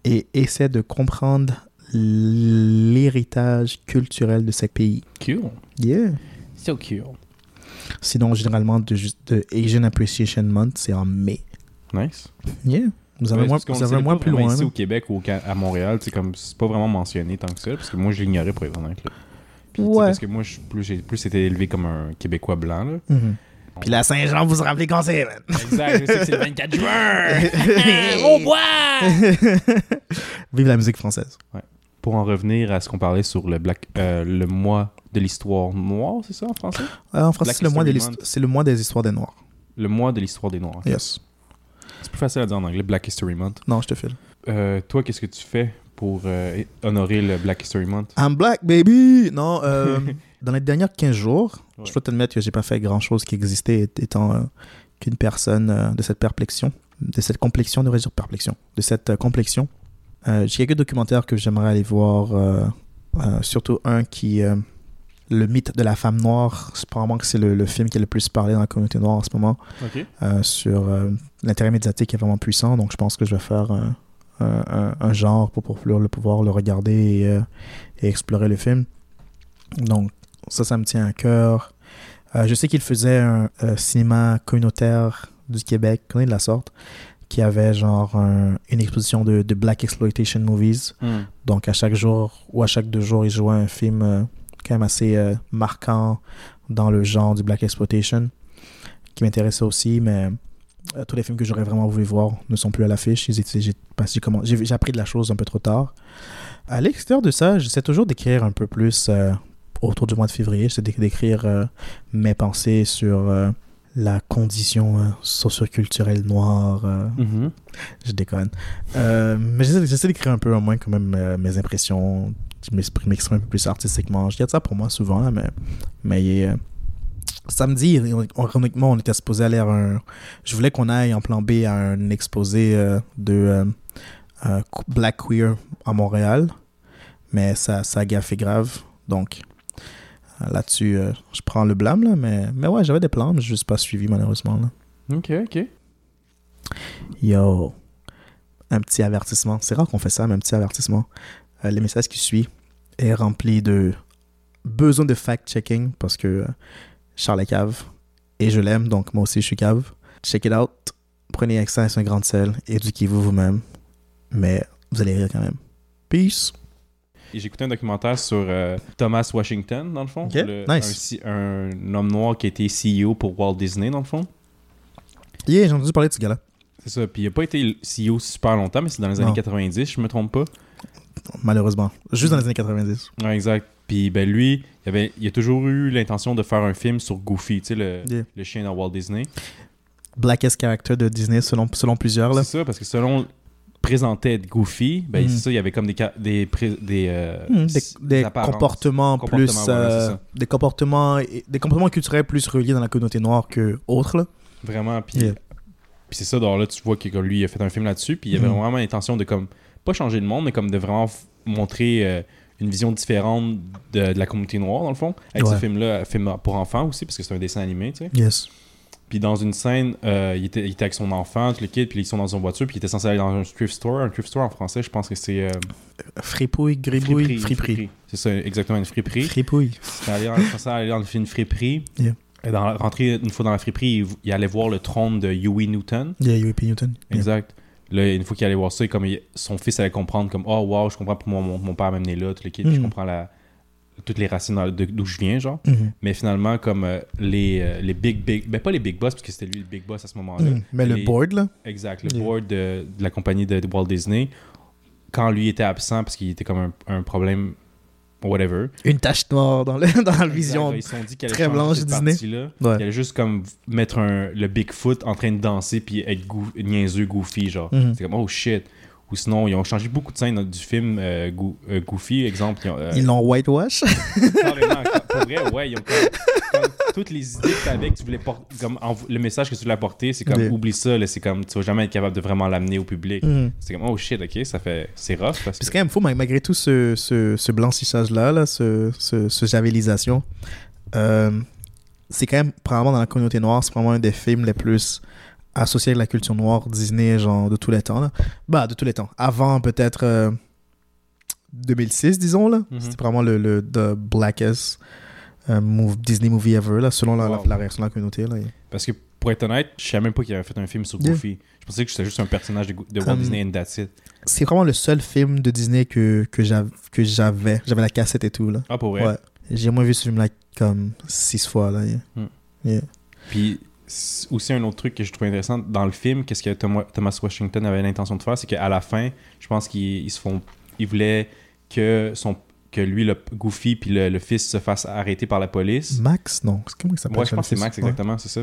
et essaie de comprendre l'héritage culturel de ces pays. Cool. Yeah! So cool. Sinon, généralement, de, de Asian Appreciation Month, c'est en mai. Nice. Yeah. Vous avez Ouais, qu'on vous avez pas plus loin. Ici au Québec ou à Montréal, c'est comme c'est pas vraiment mentionné tant que ça, parce que moi je l'ignorais pour être honnête. Puis, Ouais. Parce que moi plus j'ai plus été élevé comme un Québécois blanc là. Mhm. Puis la Saint-Jean, vous vous rappelez quand c'est? Exact, c'est le 24 juin. *laughs* Au bois. *laughs* Vive la musique française. Pour en revenir à ce qu'on parlait sur le black euh, le mois de l'histoire noire, c'est ça en français? Euh, en français, c'est le, mois de c'est le mois des histoires des Noirs. Le mois de l'histoire des noirs. Yes. C'est plus facile à dire en anglais Black History Month. Non, je te file. Euh, toi, qu'est-ce que tu fais pour euh, honorer le Black History Month? I'm black, baby! Non, euh, *laughs* dans les derniers 15 jours, Ouais. je dois t'admettre que j'ai pas fait grand-chose qui existait étant qu'une personne de cette perplexion, de cette complexion, devrais-je dire perplexion, de cette complexion. J'ai quelques documentaires que j'aimerais aller voir, surtout un qui... le mythe de la femme noire, c'est probablement que c'est le, le film qui a le plus parlé dans la communauté noire en ce moment. Euh, sur euh, l'intérêt médiatique est vraiment puissant. Donc, je pense que je vais faire un, un- un- un genre pour, pour pouvoir le, pouvoir le regarder et, euh, et explorer le film. Donc, ça, ça me tient à cœur. Je sais qu'il faisait un cinéma communautaire du Québec, connaît de la sorte, qui avait genre un- une exposition de, de Black Exploitation Movies. Hmm. Donc, à chaque jour ou à chaque deux jours, il jouait un film quand même assez euh, marquant dans le genre du Black Exploitation, qui m'intéressait aussi, mais euh, tous les films que j'aurais vraiment voulu voir ne sont plus à l'affiche. J'ai appris de la chose un peu trop tard. À l'extérieur de ça, j'essaie toujours d'écrire un peu plus euh, autour du mois de février. J'essaie d'é- d'écrire mes pensées sur la condition socioculturelle noire. Mhm. je déconne. Mais j'essaie, d'écrire un peu au moins quand même mes impressions, m'exprime, m'exprime un peu plus artistiquement. Je garde ça pour moi souvent, là, mais, mais euh, samedi, ironiquement, on était supposé aller à un... Je voulais qu'on aille en plan B à un exposé euh, de euh, Black Queer à Montréal, mais ça, ça a gaffé grave, donc... Là-dessus, je prends le blâme, là, mais, mais ouais, j'avais des plans, mais je ne suis pas suivi malheureusement. Là. Ok, ok. Yo, un petit avertissement. C'est rare qu'on fait ça, mais un petit avertissement. Euh, le message qui suit est rempli de besoin de fact-checking parce que euh, Charles est cave et je l'aime, donc moi aussi je suis cave. Check it out. Prenez avec ça un grand sel. Éduquez-vous vous-même. Mais vous allez rire quand même. Peace. J'ai écouté un documentaire sur euh, Thomas Washington, dans le fond. Le- nice. un, homme noir qui a été CEO pour Walt Disney, dans le fond. Yeah, j'ai entendu parler de ce gars-là. C'est ça. Puis il n'a pas été CEO super longtemps, mais c'est dans les Non. années 90, je me trompe pas. Malheureusement. Juste dans les années 90. Ouais, exact. Puis ben lui, il, avait, il a toujours eu l'intention de faire un film sur Goofy, tu sais, le, Yeah. le chien dans Walt Disney. Blackest character de Disney selon, selon plusieurs. C'est ça, parce que selon présentait Goofy, ben c'est ça, il y avait comme des ca- des pré- des, euh, des, des comportements plus Comportements, euh, des comportements des comportements culturels plus reliés dans la communauté noire que autres là. Vraiment, puis Yeah. puis c'est ça, dans là, tu vois que lui, il a fait un film là-dessus, puis il avait Mhm. vraiment l'intention de comme, pas changer le monde, mais comme de vraiment montrer euh, une vision différente de, de la communauté noire, dans le fond. Avec Ouais. ce film-là, film pour enfants aussi, parce que c'est un dessin animé, tu sais. Yes. Puis dans une scène, euh, il, était, il était avec son enfant, tout le kid, puis ils sont dans une voiture, puis il était censé aller dans un thrift store. Un thrift store en français, je pense que c'est... Euh, Fripouille, gribouille, friperie. C'est ça, exactement, une friperie. Fripouille. Il allait censé aller dans une friperie. Yeah. Et dans, rentrer une fois dans la friperie, il, il allait voir le trône de Huey Newton. Yeah, U.P. Newton. Yeah. Là, une fois qu'il allait voir ça, comme il- son fils allait comprendre comme Oh wow, je comprends pourquoi mon, mon, père m'a amené là, tout le puis je Mhm. comprends la, toutes les racines d'où je viens, genre. Mhm. Mais finalement, comme euh, les, euh, les big, big. Ben, pas les big boss, parce que c'était lui le big boss à ce moment-là. Mhm. Mais le board là. Exact. Le Yeah. board de, de la compagnie de, de Walt Disney, quand lui était absent, parce qu'il était comme un, un problème, whatever. Une tache noire dans, le, *laughs* dans la vision. Ils sont dit qu'elle très blanche Disney. partie-là. Ouais. Allait juste comme mettre un, le Bigfoot en train de danser puis être gou- niaiseux, goofy, genre. Mhm. C'est comme, oh shit. Ou sinon, ils ont changé beaucoup de scènes du film euh, Goo- euh, Goofy, exemple. Ils euh, l'ont whitewash? carrément, *laughs* pour vrai, ouais, ils ont comme, comme toutes les idées que t'avais, que tu voulais porter, comme en- le message que tu voulais apporter, c'est comme, Yeah. oublie ça, c'est comme, tu vas jamais être capable de vraiment l'amener au public. Mhm. C'est comme, oh shit, ok, ça fait, c'est rough parce Puis c'est que. quand même fou, ma- malgré tout ce, ce, ce blanchissage-là, là, ce, ce, ce javelisation, euh, c'est quand même, probablement dans la communauté noire, c'est probablement un des films les plus associés avec la culture noire Disney, genre, de tous les temps. Là. Bah, de tous les temps. Avant, peut-être, euh, 2006, disons, là. Mhm. C'était vraiment le, le the blackest euh, move- Disney movie ever, là, selon la, la- Wow. la réaction de la communauté. Là. Parce que, pour être honnête, je savais même pas qu'il avait fait un film sur Yeah. Goofy. Je pensais que c'était juste un personnage de, de Walt Um, Disney and that's it. C'est vraiment le seul film de Disney que, que j'av- que j'avais. J'avais la cassette et tout, là. Ah, pour vrai? Ouais. J'ai moins vu ce film-là comme six fois, là. yeah. Puis aussi un autre truc que je trouve intéressant dans le film, qu'est-ce que Thomas, Washington avait l'intention de faire, c'est qu'à la fin, je pense qu'ils ils se font, il voulait que son que lui le Goofy puis le, le fils se fassent arrêter par la police. Max, non. Comment il s'appelle Ouais, je pense que c'est Max? Ouais. exactement, c'est ça.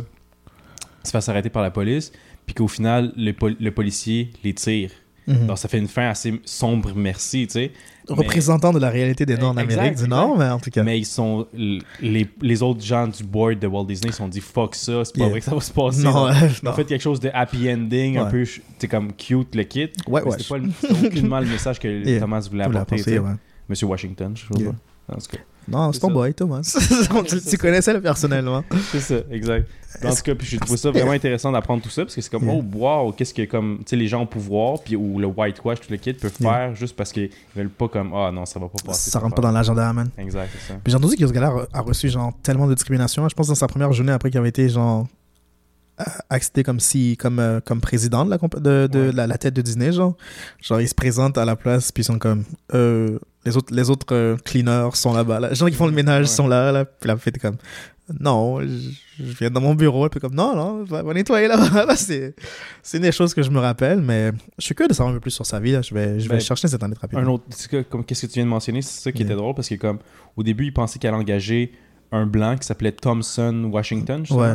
Se fasse arrêter par la police, puis qu'au final le, pol- le policier les tire. Mhm. Donc ça fait une fin assez sombre, merci, tu sais. Mais- Représentant de la réalité des Noirs en Exact, Amérique du exact. Nord, mais en tout cas. Mais ils sont les, les autres gens du board de Walt Disney se sont dit fuck ça, c'est pas Yeah. vrai que ça va se passer. non, *laughs* ont fait quelque chose de happy ending, un Ouais. peu, ch- c'est comme cute le kit. Ouais, ouais. c'était pas le- aucunement le message que *laughs* Yeah. Thomas voulait Tu apporter. tu. Monsieur Washington, je sais Yeah. pas. En tout cas, Non, C'est ton ça. boy, Thomas. *laughs* tu, tu connaissais le personnellement. c'est ça, exact. En tout cas, puis j'ai trouvé ça vraiment intéressant d'apprendre tout ça parce que c'est comme, Yeah. oh, wow, qu'est-ce que, comme, tu sais, les gens au pouvoir, puis ou le whitewash, tout le kit peuvent Yeah. faire juste parce qu'ils veulent pas comme, ah non, ça va pas passer. Ça rentre pas dans l'agenda, man. Exact, c'est ça. Puis j'ai entendu que ce gars-là a- reçu genre tellement de discrimination. Je pense dans sa première journée après qu'il avait été genre euh, accepté comme si comme euh, comme président de la de, de Ouais. la, la tête de Disney genre genre il se présente à la place puis ils sont comme euh, les autres les autres euh, cleaners sont là-bas là. les gens qui font le ménage Ouais. sont là là puis la fête est comme non je, viens dans mon bureau puis comme non non va, va nettoyer là Là, *laughs* c'est c'est une des choses que je me rappelle mais je suis curieux de savoir un peu plus sur sa vie là. je vais je vais Ben, chercher cette année rapidement Un autre, que, comme qu'est-ce que tu viens de mentionner, c'est ça qui Yeah. était drôle parce que comme au début, il pensait qu'elle allait engager un blanc qui s'appelait Thompson Washington, ouais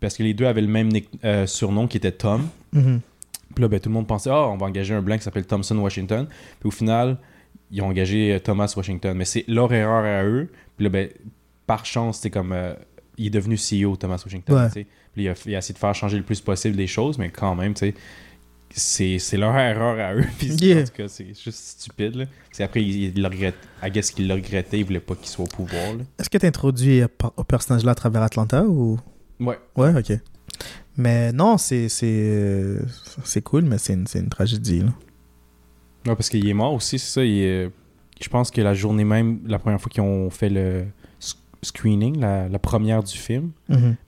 parce que les deux avaient le même euh, surnom qui était Tom. Mhm. Puis là, ben, tout le monde pensait, ah, on va engager un blanc qui s'appelle Thompson Washington. Puis au final, ils ont engagé euh, Thomas Washington. Mais c'est leur erreur à eux. Puis là, ben, par chance, c'était comme. euh, il est devenu CEO, Thomas Washington. Ouais. Puis il a, il a essayé de faire changer le plus possible des choses, mais quand même, tu sais. C'est, c'est leur erreur à eux. *laughs* Puis Yeah. en tout cas, c'est juste stupide. Là. C'est après, il, il le regrette. I guess qu'il le regrettait. Il voulait pas qu'il soit au pouvoir. est-ce que tu introduit au personnage là à travers Atlanta ou? Ouais. Ouais, ok. Mais non, c'est c'est c'est cool, mais c'est une, c'est une tragédie. Là. Ouais, parce qu'il est mort aussi, c'est ça. il est- Je pense que la journée même, la première fois qu'ils ont fait le sc- screening, la, la première du film,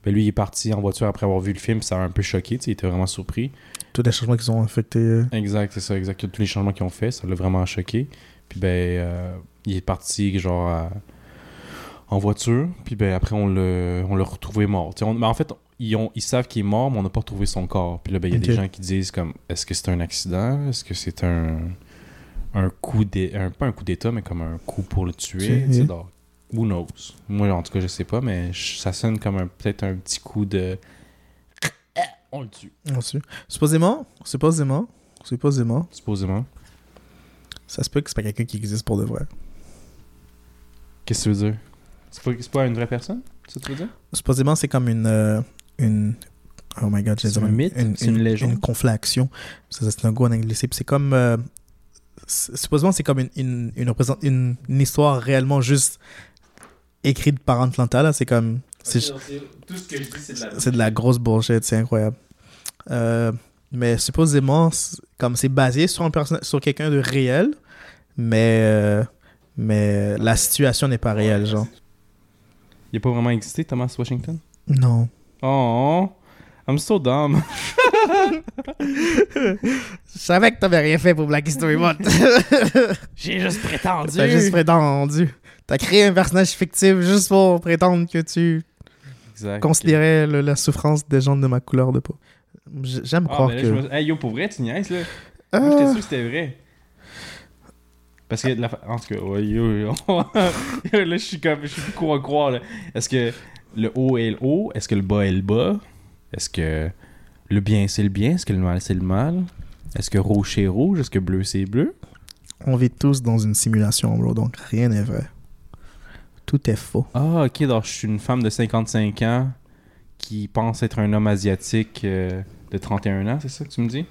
ben lui, il est parti en voiture après avoir vu le film, ça a un peu choqué, il était vraiment surpris. Tous les changements qui ont affecté. euh, Exact, c'est ça, exact. Tous les changements qu'ils ont fait, ça l'a vraiment choqué. Puis ben, euh, il est parti genre à- en voiture. Puis ben après, on l'a, on l'a retrouvé mort. On- mais en fait, ils, ont, ils savent qu'il est mort, mais on n'a pas retrouvé son corps. Puis là, ben, il y a des gens qui disent comme, est-ce que c'est un accident? Est-ce que c'est un un coup d'é- un pas un coup d'état, mais comme un coup pour le tuer. Oui. donc, who knows? Moi, en tout cas, je sais pas, mais je- ça sonne comme un- peut-être un petit coup de. On le tue. Ensuite. Supposément, supposément, supposément, Supposément. ça se peut que c'est pas quelqu'un qui existe pour de vrai. Qu'est-ce que tu veux dire? C'est pas, pas une vraie personne ça tu veux dire? Supposément, c'est comme une. euh, une oh my god, C'est un mythe? C'est une légende? Une conflaction. Ça, C'est un goût en anglais. C'est c'est comme. euh, supposément, c'est comme une, une, une, une, une histoire réellement juste écrite par Atlanta. là. C'est comme. c'est Tout ce que je dis, c'est de la. C'est de la grosse bullshit, c'est incroyable. Euh, mais supposément, comme c'est basé sur, un sur quelqu'un de réel, mais, euh, mais la situation n'est pas réelle, genre. Il a pas vraiment existé, Thomas Washington? Non. Oh, I'm so dumb. Je savais que t'avais rien fait pour Black History Month. *laughs* J'ai juste prétendu. T'as juste prétendu. T'as créé un personnage fictif juste pour prétendre que tu Exact. considérais le- la souffrance des gens de ma couleur de peau. J'aime Ah, croire là, que... je me... Hey, yo, pour vrai, tu niaises, là. Ah, Moi, j'étais sûr que c'était vrai. Parce que, la... en tout cas, ouais, yo, yo. *laughs* là, je suis comme, je sais plus quoi croire, là. Est-ce que le haut est le haut? Est-ce que le bas est le bas? Est-ce que le bien c'est le bien? Est-ce que le mal c'est le mal? Est-ce que rouge c'est rouge? Est-ce que bleu c'est bleu? on vit tous dans une simulation, bro, donc rien n'est vrai. Tout est faux. Ah, ok, donc je suis une femme de 55 ans qui pense être un homme asiatique euh, de 31 ans, c'est ça que tu me dis?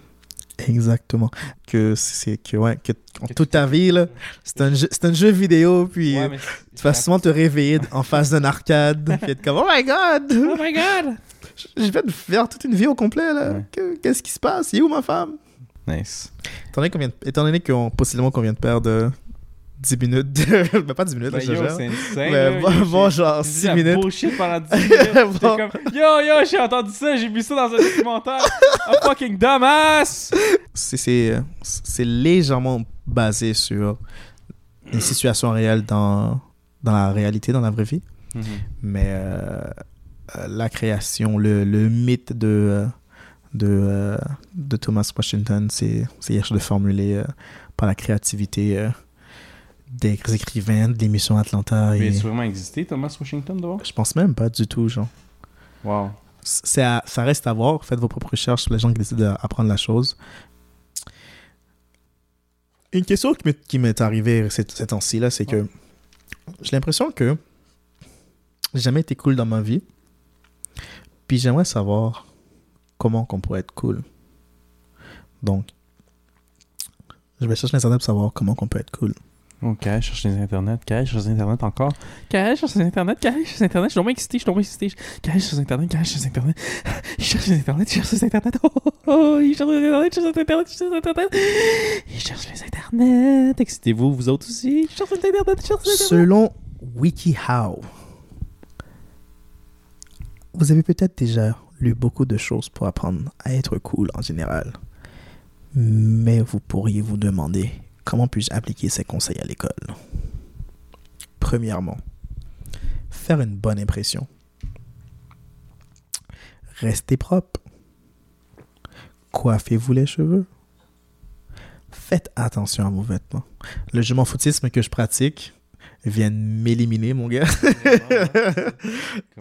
Exactement. Que c'est que ouais, que en Que toute ta vie là, c'est un jeu, c'est un jeu vidéo puis Ouais, mais tu vas souvent te réveiller en face d'un arcade puis être comme oh my god, *laughs* Oh my god! je viens de faire toute une vie au complet là. Ouais. Que- Qu'est-ce qui se passe? Il est où ma femme? Nice. Étant donné qu'on vient de- étant donné qu'on possiblement qu'on vient de perdre euh, 10 minutes, de... *laughs* ben, pas 10 minutes, là, Ben, yo, c'est insane. Mais bon, bon, genre j'ai dit 6 la minutes. bullshit pendant 10 *laughs* minutes. Bon. comme, yo, yo, j'ai entendu ça, j'ai vu ça dans un documentaire. A *laughs* fucking dumbass! C'est légèrement basé sur une situation réelle dans dans la réalité, dans la vraie vie. Mais euh, euh, la création, le, le mythe de, euh, de, euh, de Thomas Washington, c'est de formulé euh, par la créativité euh, des écrivains de l'émission Atlanta. Mais Et... tu vraiment existé, Thomas Washington, d'abord? Je pense même pas du tout, genre. Wow. C'est à- ça reste à voir. Faites vos propres recherches sur les gens qui décident d'apprendre la chose. Une question qui m'est- arrivée ces, ces temps-ci, là, c'est que j'ai l'impression que j'ai jamais été cool dans ma vie. Puis j'aimerais savoir comment qu'on pourrait être cool. Donc, je vais chercher Internet pour savoir comment qu'on peut être cool. Ok, je cherche les internets. Je cherche les internets encore. Je cherche les internets. Je cherche les internets. Je suis tombé excité, je suis tombé excité. Je *laughs* cherche les internets. Je cherche les internets. Je cherche les internets. Je cherche les internets. Oh, oh, oh, je cherche les internets. Je cherche les internets. Je cherche les internets. Je cherche les internets. Excitez-vous, vous autres aussi. Je cherche les internets. Je cherche les internets. Selon WikiHow, vous avez peut-être déjà lu beaucoup de choses pour apprendre à être cool en général. Mais vous pourriez vous demander comment puis-je appliquer ces conseils à l'école? Premièrement, faire une bonne impression. Restez propre. Coiffez-vous les cheveux. Faites attention à vos vêtements. Le je m'en foutisme que je pratique vient de m'éliminer, mon gars.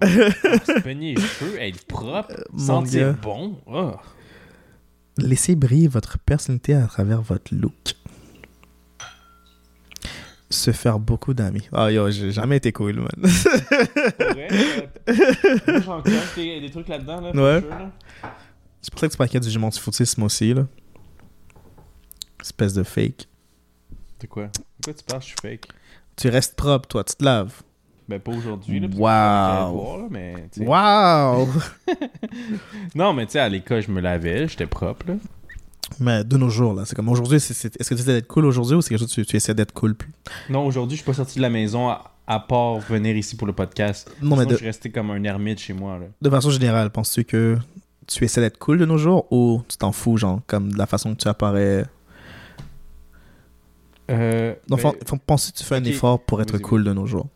Se peigner les cheveux, être propre, Euh, Mon sentir gars. bon. Oh. Laissez briller votre personnalité à travers votre look. Se faire beaucoup d'amis. Ah yo, j'ai jamais été cool, man. Vrai, *laughs* euh, j'encourage des, des trucs là-dedans. Là, Ouais. sure, là. C'est pour ça que tu parles du jument du footisme aussi, là. Espèce de fake. De quoi? De quoi tu parles? Je suis fake. Tu restes propre, toi, tu te laves. Ben, pas aujourd'hui. là, parce que Wow. voir, là, mais. Waouh! *laughs* Non, mais tu sais, à l'école, je me lavais, j'étais propre. Là. Mais de nos jours, là, c'est comme aujourd'hui, est-ce que tu essaies d'être cool aujourd'hui ou c'est quelque chose que tu, tu essaies d'être cool plus? Non, aujourd'hui, je suis pas sorti de la maison à, à part venir ici pour le podcast. Non, mais de, je suis resté comme un ermite chez moi. Là. de façon générale, penses-tu que tu essaies d'être cool de nos jours ou tu t'en fous, genre, comme de la façon que tu apparais? Euh, Donc, ben, penses-tu que tu fais un effort pour être cool de nos jours?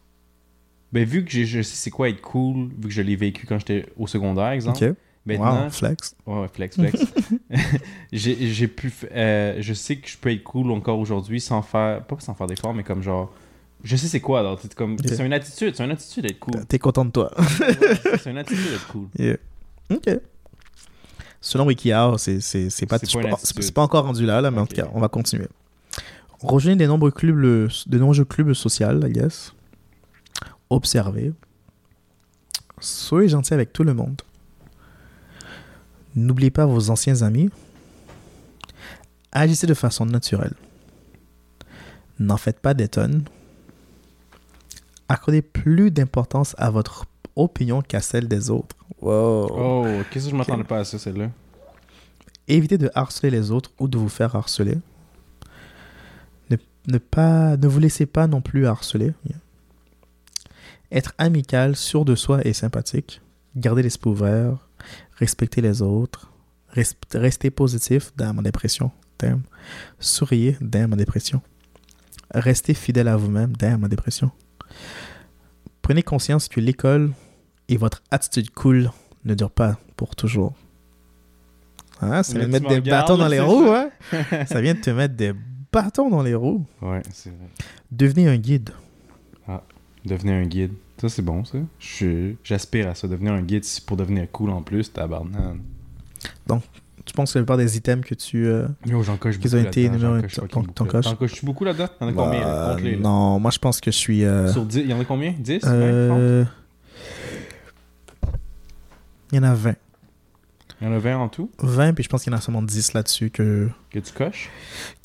ben, vu que je sais c'est quoi être cool, vu que je l'ai vécu quand j'étais au secondaire, exemple. Ok. Maintenant, Wow, flex. Ouais, flex, flex. *laughs* j'ai pu. euh, je sais que je peux être cool encore aujourd'hui sans faire. Pas sans faire d'efforts, mais comme genre. Je sais c'est quoi, alors. C'est comme. C'est une attitude, c'est une attitude d'être cool. T'es content de toi. Ouais, *laughs* c'est une attitude d'être cool. Yeah. Ok. Selon WikiHow, c'est c'est- c'est pas, pas pas- encore rendu là, là mais en tout cas, on va continuer. Rejoignez des nombreux clubs, le- nombreux clubs sociaux, I guess. Observez. Soyez gentil avec tout le monde. N'oubliez pas vos anciens amis. Agissez de façon naturelle. N'en faites pas des tonnes. Accordez plus d'importance à votre opinion qu'à celle des autres. Wow. Oh, qu'est-ce que je m'attendais pas à ça, celle-là? Évitez de harceler les autres ou de vous faire harceler. Ne, ne pas, ne vous laissez pas non plus harceler. Être amical, sûr de soi et sympathique. Garder l'esprit ouvert. Respecter les autres. res- rester positif dans ma dépression. Damn. Souriez dans ma dépression. Restez fidèle à vous-même dans ma dépression. Prenez conscience que l'école et votre attitude cool ne durent pas pour toujours. Hein, ça vient de mettre me des regardes, bâtons dans les roues, hein? *laughs* ça vient de te mettre des bâtons dans les roues. Ouais, c'est vrai. Devenez un guide. Devenir un guide. Ça, c'est bon, ça. J'aspire à ça. Devenir un guide pour devenir cool en plus, tabarnak. Tu penses que la plupart des items que tu. euh, Yo, j'en coche Qu'ils beaucoup ont été numéro- beaucoup? T'en coches beaucoup là-dedans? Y'en a combien, là? bah, Compte-les, là. non, moi je pense que je suis. euh, Sur 10, il y en a combien? 10? 20? 30? euh, Il y en a 20. Il y en a 20 en tout? 20, puis je pense qu'il y en a seulement 10 là-dessus que, que tu coches?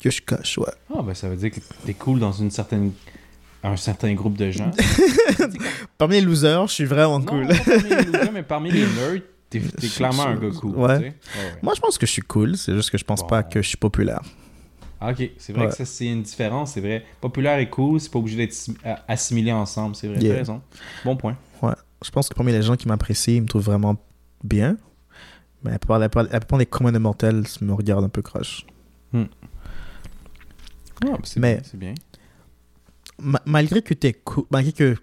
que je coche, ouais. Ah, ben ça veut dire que t'es cool dans une certaine... un certain groupe de gens. *laughs* Parmi les losers, je suis vraiment non, cool. pas parmi les losers, mais parmi les nerds, t'es clairement un gars cool. ouais. tu sais. ouais. Moi, je pense que je suis cool, c'est juste que je pense Bon. pas que je suis populaire. Ah, ok, c'est vrai Ouais. que ça, c'est une différence, c'est vrai. Populaire et cool, c'est pas obligé d'être a- assimilé ensemble, c'est vrai. Yeah. T'as raison. Bon point. Je pense que parmi les gens qui m'apprécient, ils me trouvent vraiment bien. Mais la plupart, la plupart- la plupart des communs de mortels me regardent un peu croche. Ah, c'est Mais- bien, c'est bien. Ma- malgré que t'es cool, malgré que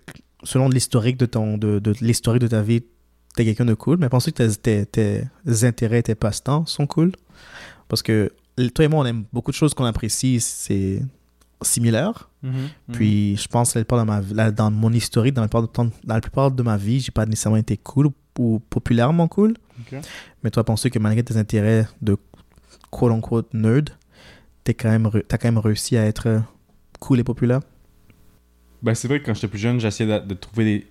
selon l'historique de ton de, de l'historique de ta vie, t'es quelqu'un de cool, mais penses-tu que tes, tes, tes intérêts, tes passe-temps sont cool? Parce que toi et moi, on aime beaucoup de choses qu'on apprécie, c'est similaire. Mhm, mhm. Puis je pense que la plupart de ma, la- dans mon historique, dans la, plupart de, temps- dans la plupart de ma vie, j'ai pas nécessairement été cool ou populairement cool. Mais toi, penses-tu que malgré tes intérêts de quote-unquote nerd, quand même t'as quand même réussi à être cool et populaire? Ben, c'est vrai que quand j'étais plus jeune, j'essayais de, de trouver des.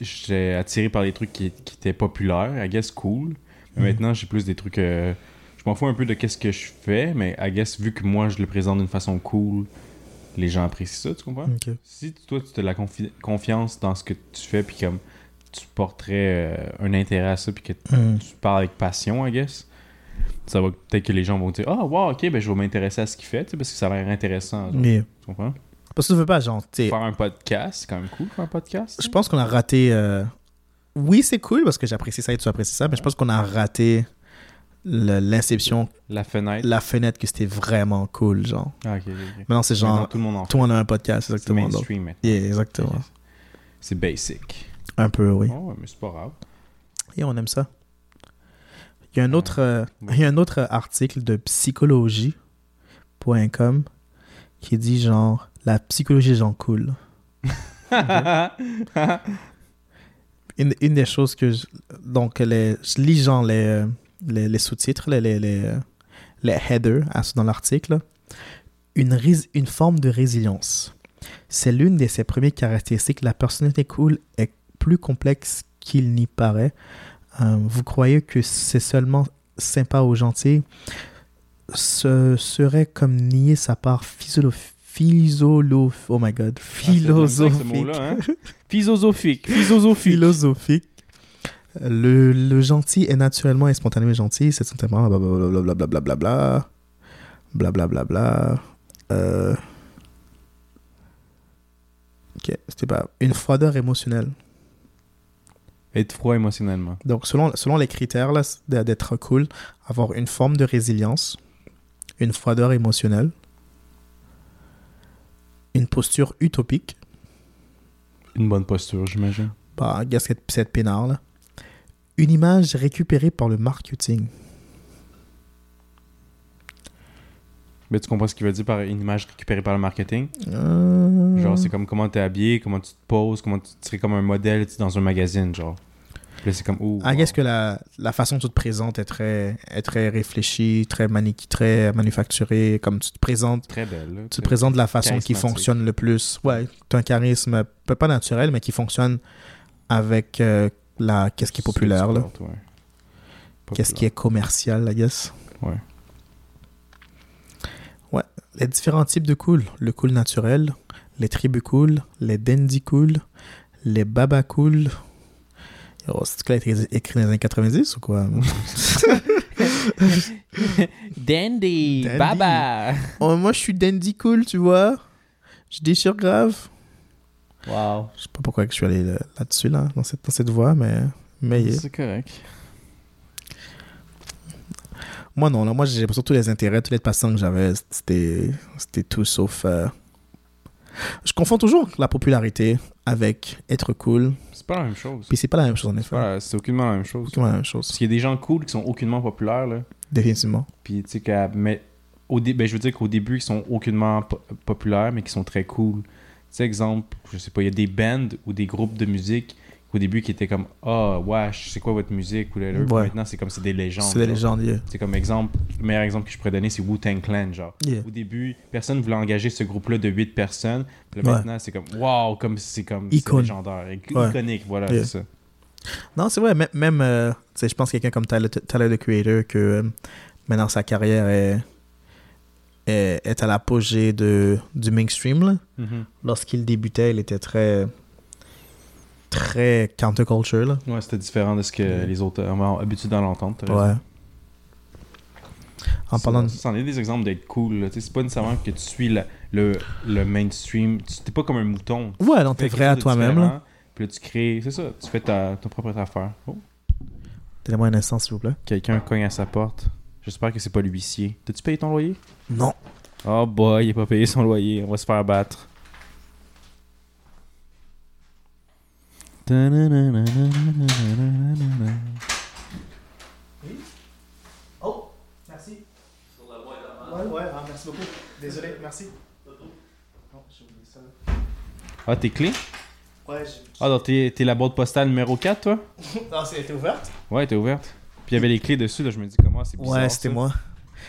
J'étais attiré par des trucs qui, qui étaient populaires, I guess cool. Mais Mhm. maintenant, j'ai plus des trucs. euh, je m'en fous un peu de qu'est-ce que je fais, mais I guess, vu que moi, je le présente d'une façon cool, les gens apprécient ça, tu comprends? Si toi, tu as la confi- confiance dans ce que tu fais, puis comme tu porterais euh, un intérêt à ça, puis que Hmm. tu parles avec passion, I guess, ça va peut-être que les gens vont dire Ah, wow, ok, ben je vais m'intéresser à ce qu'il fait, parce que ça a l'air intéressant. genre. Tu comprends? Parce que tu veux pas, genre, Faire un podcast, c'est quand même cool faire un podcast. je pense qu'on a raté. euh, Oui, c'est cool parce que j'apprécie ça et tu apprécies ça, mais je pense qu'on a raté l'inception, La fenêtre. la fenêtre que c'était vraiment cool, genre. Ah, ok, ok, ok. Maintenant, c'est Maintenant, genre, tout le monde en fait. tout le monde a un podcast, C'est exactement. donc. mainstream maintenant. Yeah, exactement. C'est basic. Un peu, oui. Oh, mais c'est pas grave. Et on aime ça. Il y a un autre, euh, il y a un autre article de psychologie.com qui dit genre la psychologie des gens cool. Une, une des choses que je, donc les, je lis genre les, euh, les, les sous-titres, les, les, les, euh, les headers dans l'article. Une, une forme de résilience. C'est l'une de ses premières caractéristiques. La personnalité cool est plus complexe qu'il n'y paraît. Euh, vous croyez que c'est seulement sympa ou gentil? Ce serait comme nier sa part physiolo- philosoph... Oh my god. Ah, Philosophique. hein? Philosophique. Philosophique. philosophique. Le, le gentil est naturellement et spontanément gentil. C'est son tempérament. Blablabla. Blablabla. Blablabla. Euh... Ok, c'était pas. Une froideur émotionnelle. Être froid émotionnellement. Donc, selon, selon les critères d'être cool, avoir une forme de résilience, une froideur émotionnelle, une posture utopique, Une bonne posture, j'imagine. bah, gasket c'est être peinard, là. Une image récupérée par le marketing. Mais tu comprends ce qu'il veut dire par une image récupérée par le marketing? Euh, Genre, c'est comme comment t'es habillé, comment tu te poses, comment tu serais comme un modèle dans un magazine, genre. Puis c'est comme. I guess que la, la façon dont tu te présentes est très, est très réfléchie, très, maniqui, très manufacturée. Comme tu te présentes, Très belle. tu te présentes de la façon qui fonctionne le plus. Ouais, tu as un charisme, peut pas naturel, mais qui fonctionne avec euh, la, qu'est-ce qui est populaire, là? ouais. Qu'est-ce qui est commercial, I guess? Ouais. Ouais. Les différents types de cool. Le cool naturel, les tribus cool, les dandy cool, les baba cool. Oh, c'est a été écrit dans les années 90 ou quoi? *laughs* Dandy, Dandy. Baba. Oh, moi, je suis dandy cool, tu vois. Je déchire grave. Wow. Je sais pas pourquoi que je suis allé là- là-dessus, là, dans cette, dans cette voie, mais... mais. C'est correct. Moi, non. Là, moi, j'ai tous les intérêts, tous les passants que j'avais, c'était, c'était tout sauf... euh, Je confonds toujours la popularité avec être cool. C'est pas la même chose. Puis c'est pas la même chose, en effet. C'est aucunement la même chose. C'est la même chose. Parce qu'il y a des gens cool qui sont aucunement populaires, là. Définitivement. Puis, tu sais, qu'à- mais au dé- ben, je veux dire qu'au début, ils sont aucunement po- populaires, mais qui sont très cool. Tu sais, exemple, je sais pas, il y a des bands ou des groupes de musique au début qui étaient comme Ah, wesh, c'est quoi votre musique ou là, là. Puis Ouais. Maintenant, c'est comme c'est des légendes. C'est des genre. légendes. yeah. C'est comme exemple, le meilleur exemple que je pourrais donner, c'est Wu-Tang Clan, genre. Yeah. Au début, personne voulait engager ce groupe-là de 8 personnes. Là, Ouais. maintenant, c'est comme Waouh, comme c'est comme Icône. légendaire, Ouais. iconique, voilà, Yeah. c'est ça. Non, c'est vrai. Même, euh, je pense que quelqu'un comme Tyler, Tyler, the Creator, que euh, maintenant sa carrière est, est, à l'apogée de, du mainstream. Mhm. Lorsqu'il débutait, il était très très counterculture. Là. Ouais, c'était différent de ce que les autres ont habitué d'en l'entendre. Ouais. En Ça- parlant de... c'en est des exemples d'être cool. là. Tu sais, C'est pas nécessairement que tu suis la- le, le mainstream. Tu- T'es pas comme un mouton. Ouais, non, t'es vrai à toi-même. Puis là, tu crées. C'est ça, tu fais ta, ton propre affaire. Oh, Donnez-moi un instant, s'il vous plaît. Quelqu'un cogne à sa porte. J'espère que c'est pas l'huissier. T'as-tu payé ton loyer? Non. Oh boy, il a pas payé son loyer. On va se faire battre. Oh, merci. Ouais, ouais, ah, merci beaucoup. Désolé, merci. Ah, tes clés? Ouais, Ah, donc t'es t'es la boîte postale numéro 4, toi? *laughs* Non, c'était ouverte? Ouais, t'es ouverte. Puis il y avait les clés dessus, là, je me dis comment c'est bizarre. Ouais, c'était ça. moi.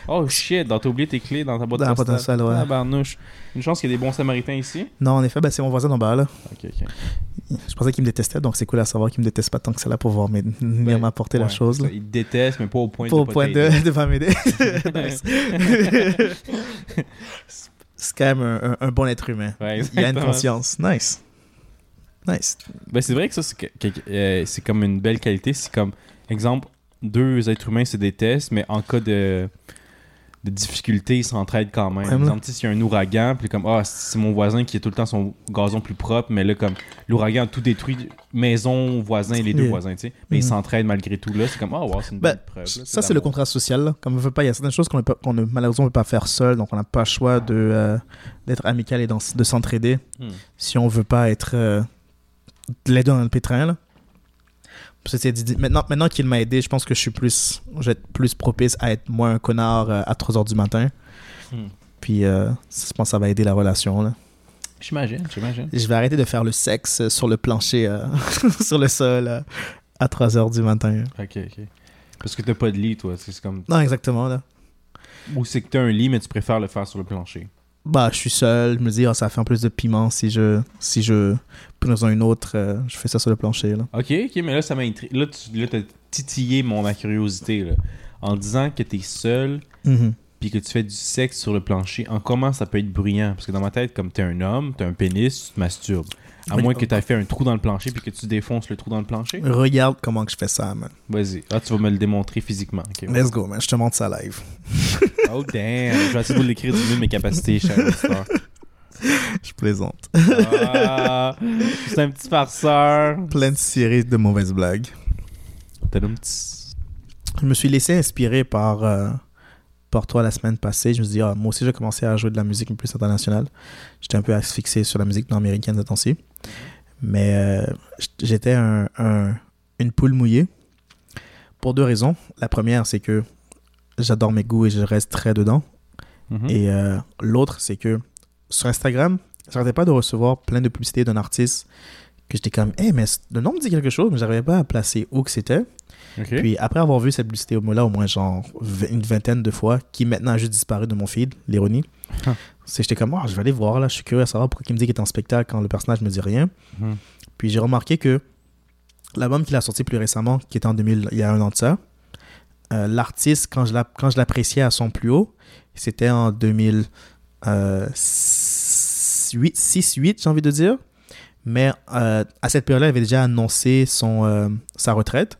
Oh shit, t'as oublié tes clés dans ta boîte Dans la boîte postale. postale, ouais. Ah, barnouche. Une chance qu'il y ait des bons samaritains ici. Non, en effet, ben, c'est mon voisin d'en bas, là. Ok, ok. Je pensais qu'il me détestait, donc c'est cool à savoir qu'il me déteste pas tant que ça là pour pouvoir m'aider- venir m'apporter la chose. Là. Il te déteste, mais pas au point Pas de au pas point de ne pas m'aider. *laughs* *laughs* C'est quand même un, un- un bon être humain. Ouais, Il a une conscience. Nice. Nice. Ben, c'est vrai que ça, c'est euh, c'est comme une belle qualité. C'est comme, exemple, deux êtres humains se détestent, mais en cas de, de difficulté, ils s'entraident quand même. Ouais, exemple, s'il y a un ouragan, puis comme, ah, c'est mon voisin qui a tout le temps son gazon plus propre, mais là, comme, l'ouragan a tout détruit, maison, voisin, les deux Yeah. voisins, tu sais. Mais ils Mhm. s'entraident malgré tout, là. C'est comme, ah, wow, c'est une Ben, preuve. là, Ça, c'est le contrat social. Là. Comme on veut pas, il y a certaines choses qu'on qu'on ne, malheureusement ne peut pas faire seul, donc on n'a pas le choix de, euh, d'être amical et dans- de s'entraider Hmm. si on veut pas être euh, deux dans le pétrin. Là. Dit- Maintenant, maintenant qu'il m'a aidé, je pense que je suis plus, je vais être plus propice à être moins un connard euh, à 3h du matin. Hmm. Puis euh, je pense que ça va aider la relation. Là. J'imagine, j'imagine. Je vais arrêter de faire le sexe sur le plancher, euh, *laughs* sur le sol, euh, à 3h du matin. Ok, ok. Parce que t'as pas de lit, toi. C'est comme... Non, exactement. Là. Ou c'est que t'as un lit, mais tu préfères le faire sur le plancher? Bah, je suis seul. Je me dis, ah, ça fait un plus de piment si je, si je peux dans une autre, euh, je fais ça sur le plancher. Là. Ok, ok, mais là, ça m'a intrigué. Là, tu t'as titillé mon, ma curiosité, là. En disant que t'es seul, Mhm. puis que tu fais du sexe sur le plancher, en comment ça peut être bruyant? Parce que dans ma tête, comme t'es un homme, t'as un pénis, tu te masturbes. À moins que t'aies fait un trou dans le plancher puis que tu défonces le trou dans le plancher. Regarde comment que je fais ça, man. Vas-y. Ah, tu vas me le démontrer physiquement. ouais. Let's go, man. Je te montre ça live. *laughs* Oh damn. Je vais essayer de vous l'écrire du mieux de mes capacités, cher. *laughs* Je plaisante. Ah, c'est un petit farceur. Pleine série de mauvaises blagues. Je me suis laissé inspirer par, euh, par toi la semaine passée. Je me suis dit, ah, moi aussi, j'ai commencé à jouer de la musique plus internationale. J'étais un peu asphyxié sur la musique nord-américaine de temps-ci. Mais euh, j'étais un, un- une poule mouillée pour deux raisons. La première, c'est que j'adore mes goûts et je reste très dedans. Mhm. Et euh, l'autre, c'est que sur Instagram, j'arrêtais pas de recevoir plein de publicités d'un artiste que j'étais comme, hé, mais le nom me dit quelque chose, mais j'arrivais pas à placer où que c'était. Puis après avoir vu cette publicité là au moins genre une vingtaine de fois, qui maintenant a juste disparu de mon feed, l'ironie. C'est j'étais comme, oh, je vais aller voir là, je suis curieux à savoir pourquoi il me dit qu'il est en spectacle quand le personnage me dit rien. Mhm. Puis j'ai remarqué que l'album qu'il a sorti plus récemment, qui était en 2000, il y a un an de ça, euh, l'artiste, quand je l'appréciais à son plus haut, c'était en 2006, 6-8, j'ai envie de dire. Mais euh, à cette période-là, il avait déjà annoncé son, euh, sa retraite.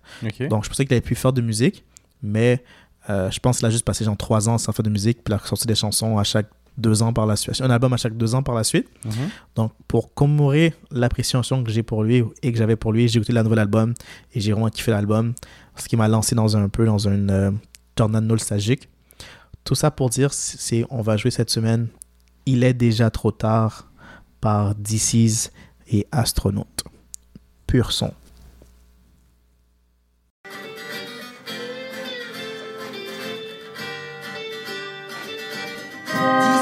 Donc, je pensais qu'il avait pu faire de musique, mais euh, je pense qu'il a juste passé genre trois ans sans faire de musique, puis il a sorti des chansons à chaque deux ans par la suite, un album à chaque deux ans par la suite. Mhm. Donc, pour commémorer l'appréciation que j'ai pour lui et que j'avais pour lui, j'ai écouté le nouvel album et j'ai vraiment kiffé l'album, ce qui m'a lancé dans un peu dans une euh, tornade nostalgique. Tout ça pour dire, c'est on va jouer cette semaine. Il est déjà trop tard par DC's et Astronaute. Pur son. C'est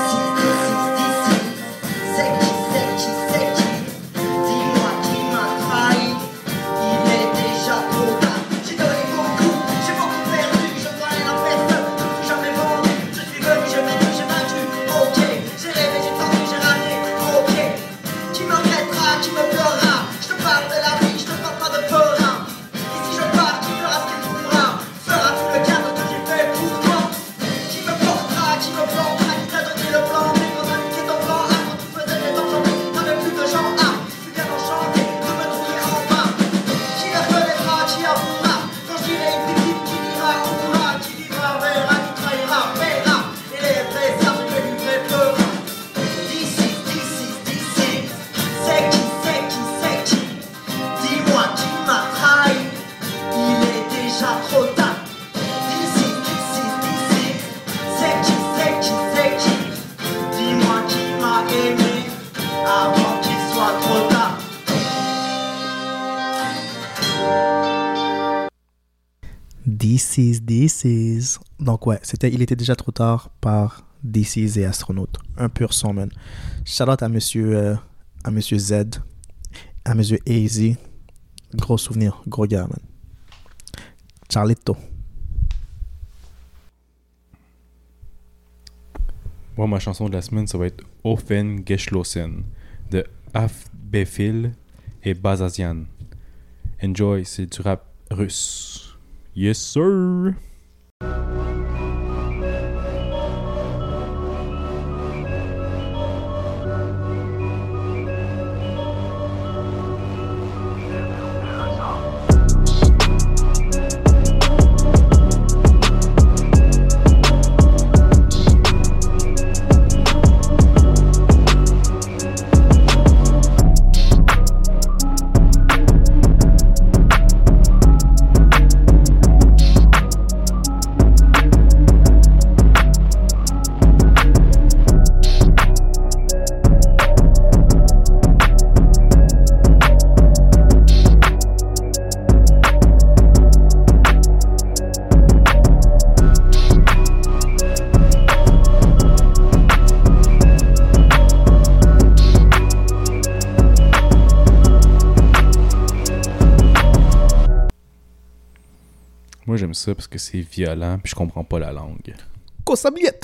Donc ouais, c'était, il était déjà trop tard par DC's et Astronaute. Un pur son, man. Shout out à monsieur, euh, à monsieur Z, à monsieur AZ. Gros souvenir, gros gars, man. Charlito. Moi, ma chanson de la semaine, ça va être Ofen Geschlossen de Afbefil et Bazazian. Enjoy, c'est du rap russe. Yes, sir! Parce que c'est violent puis je comprends pas la langue. C'est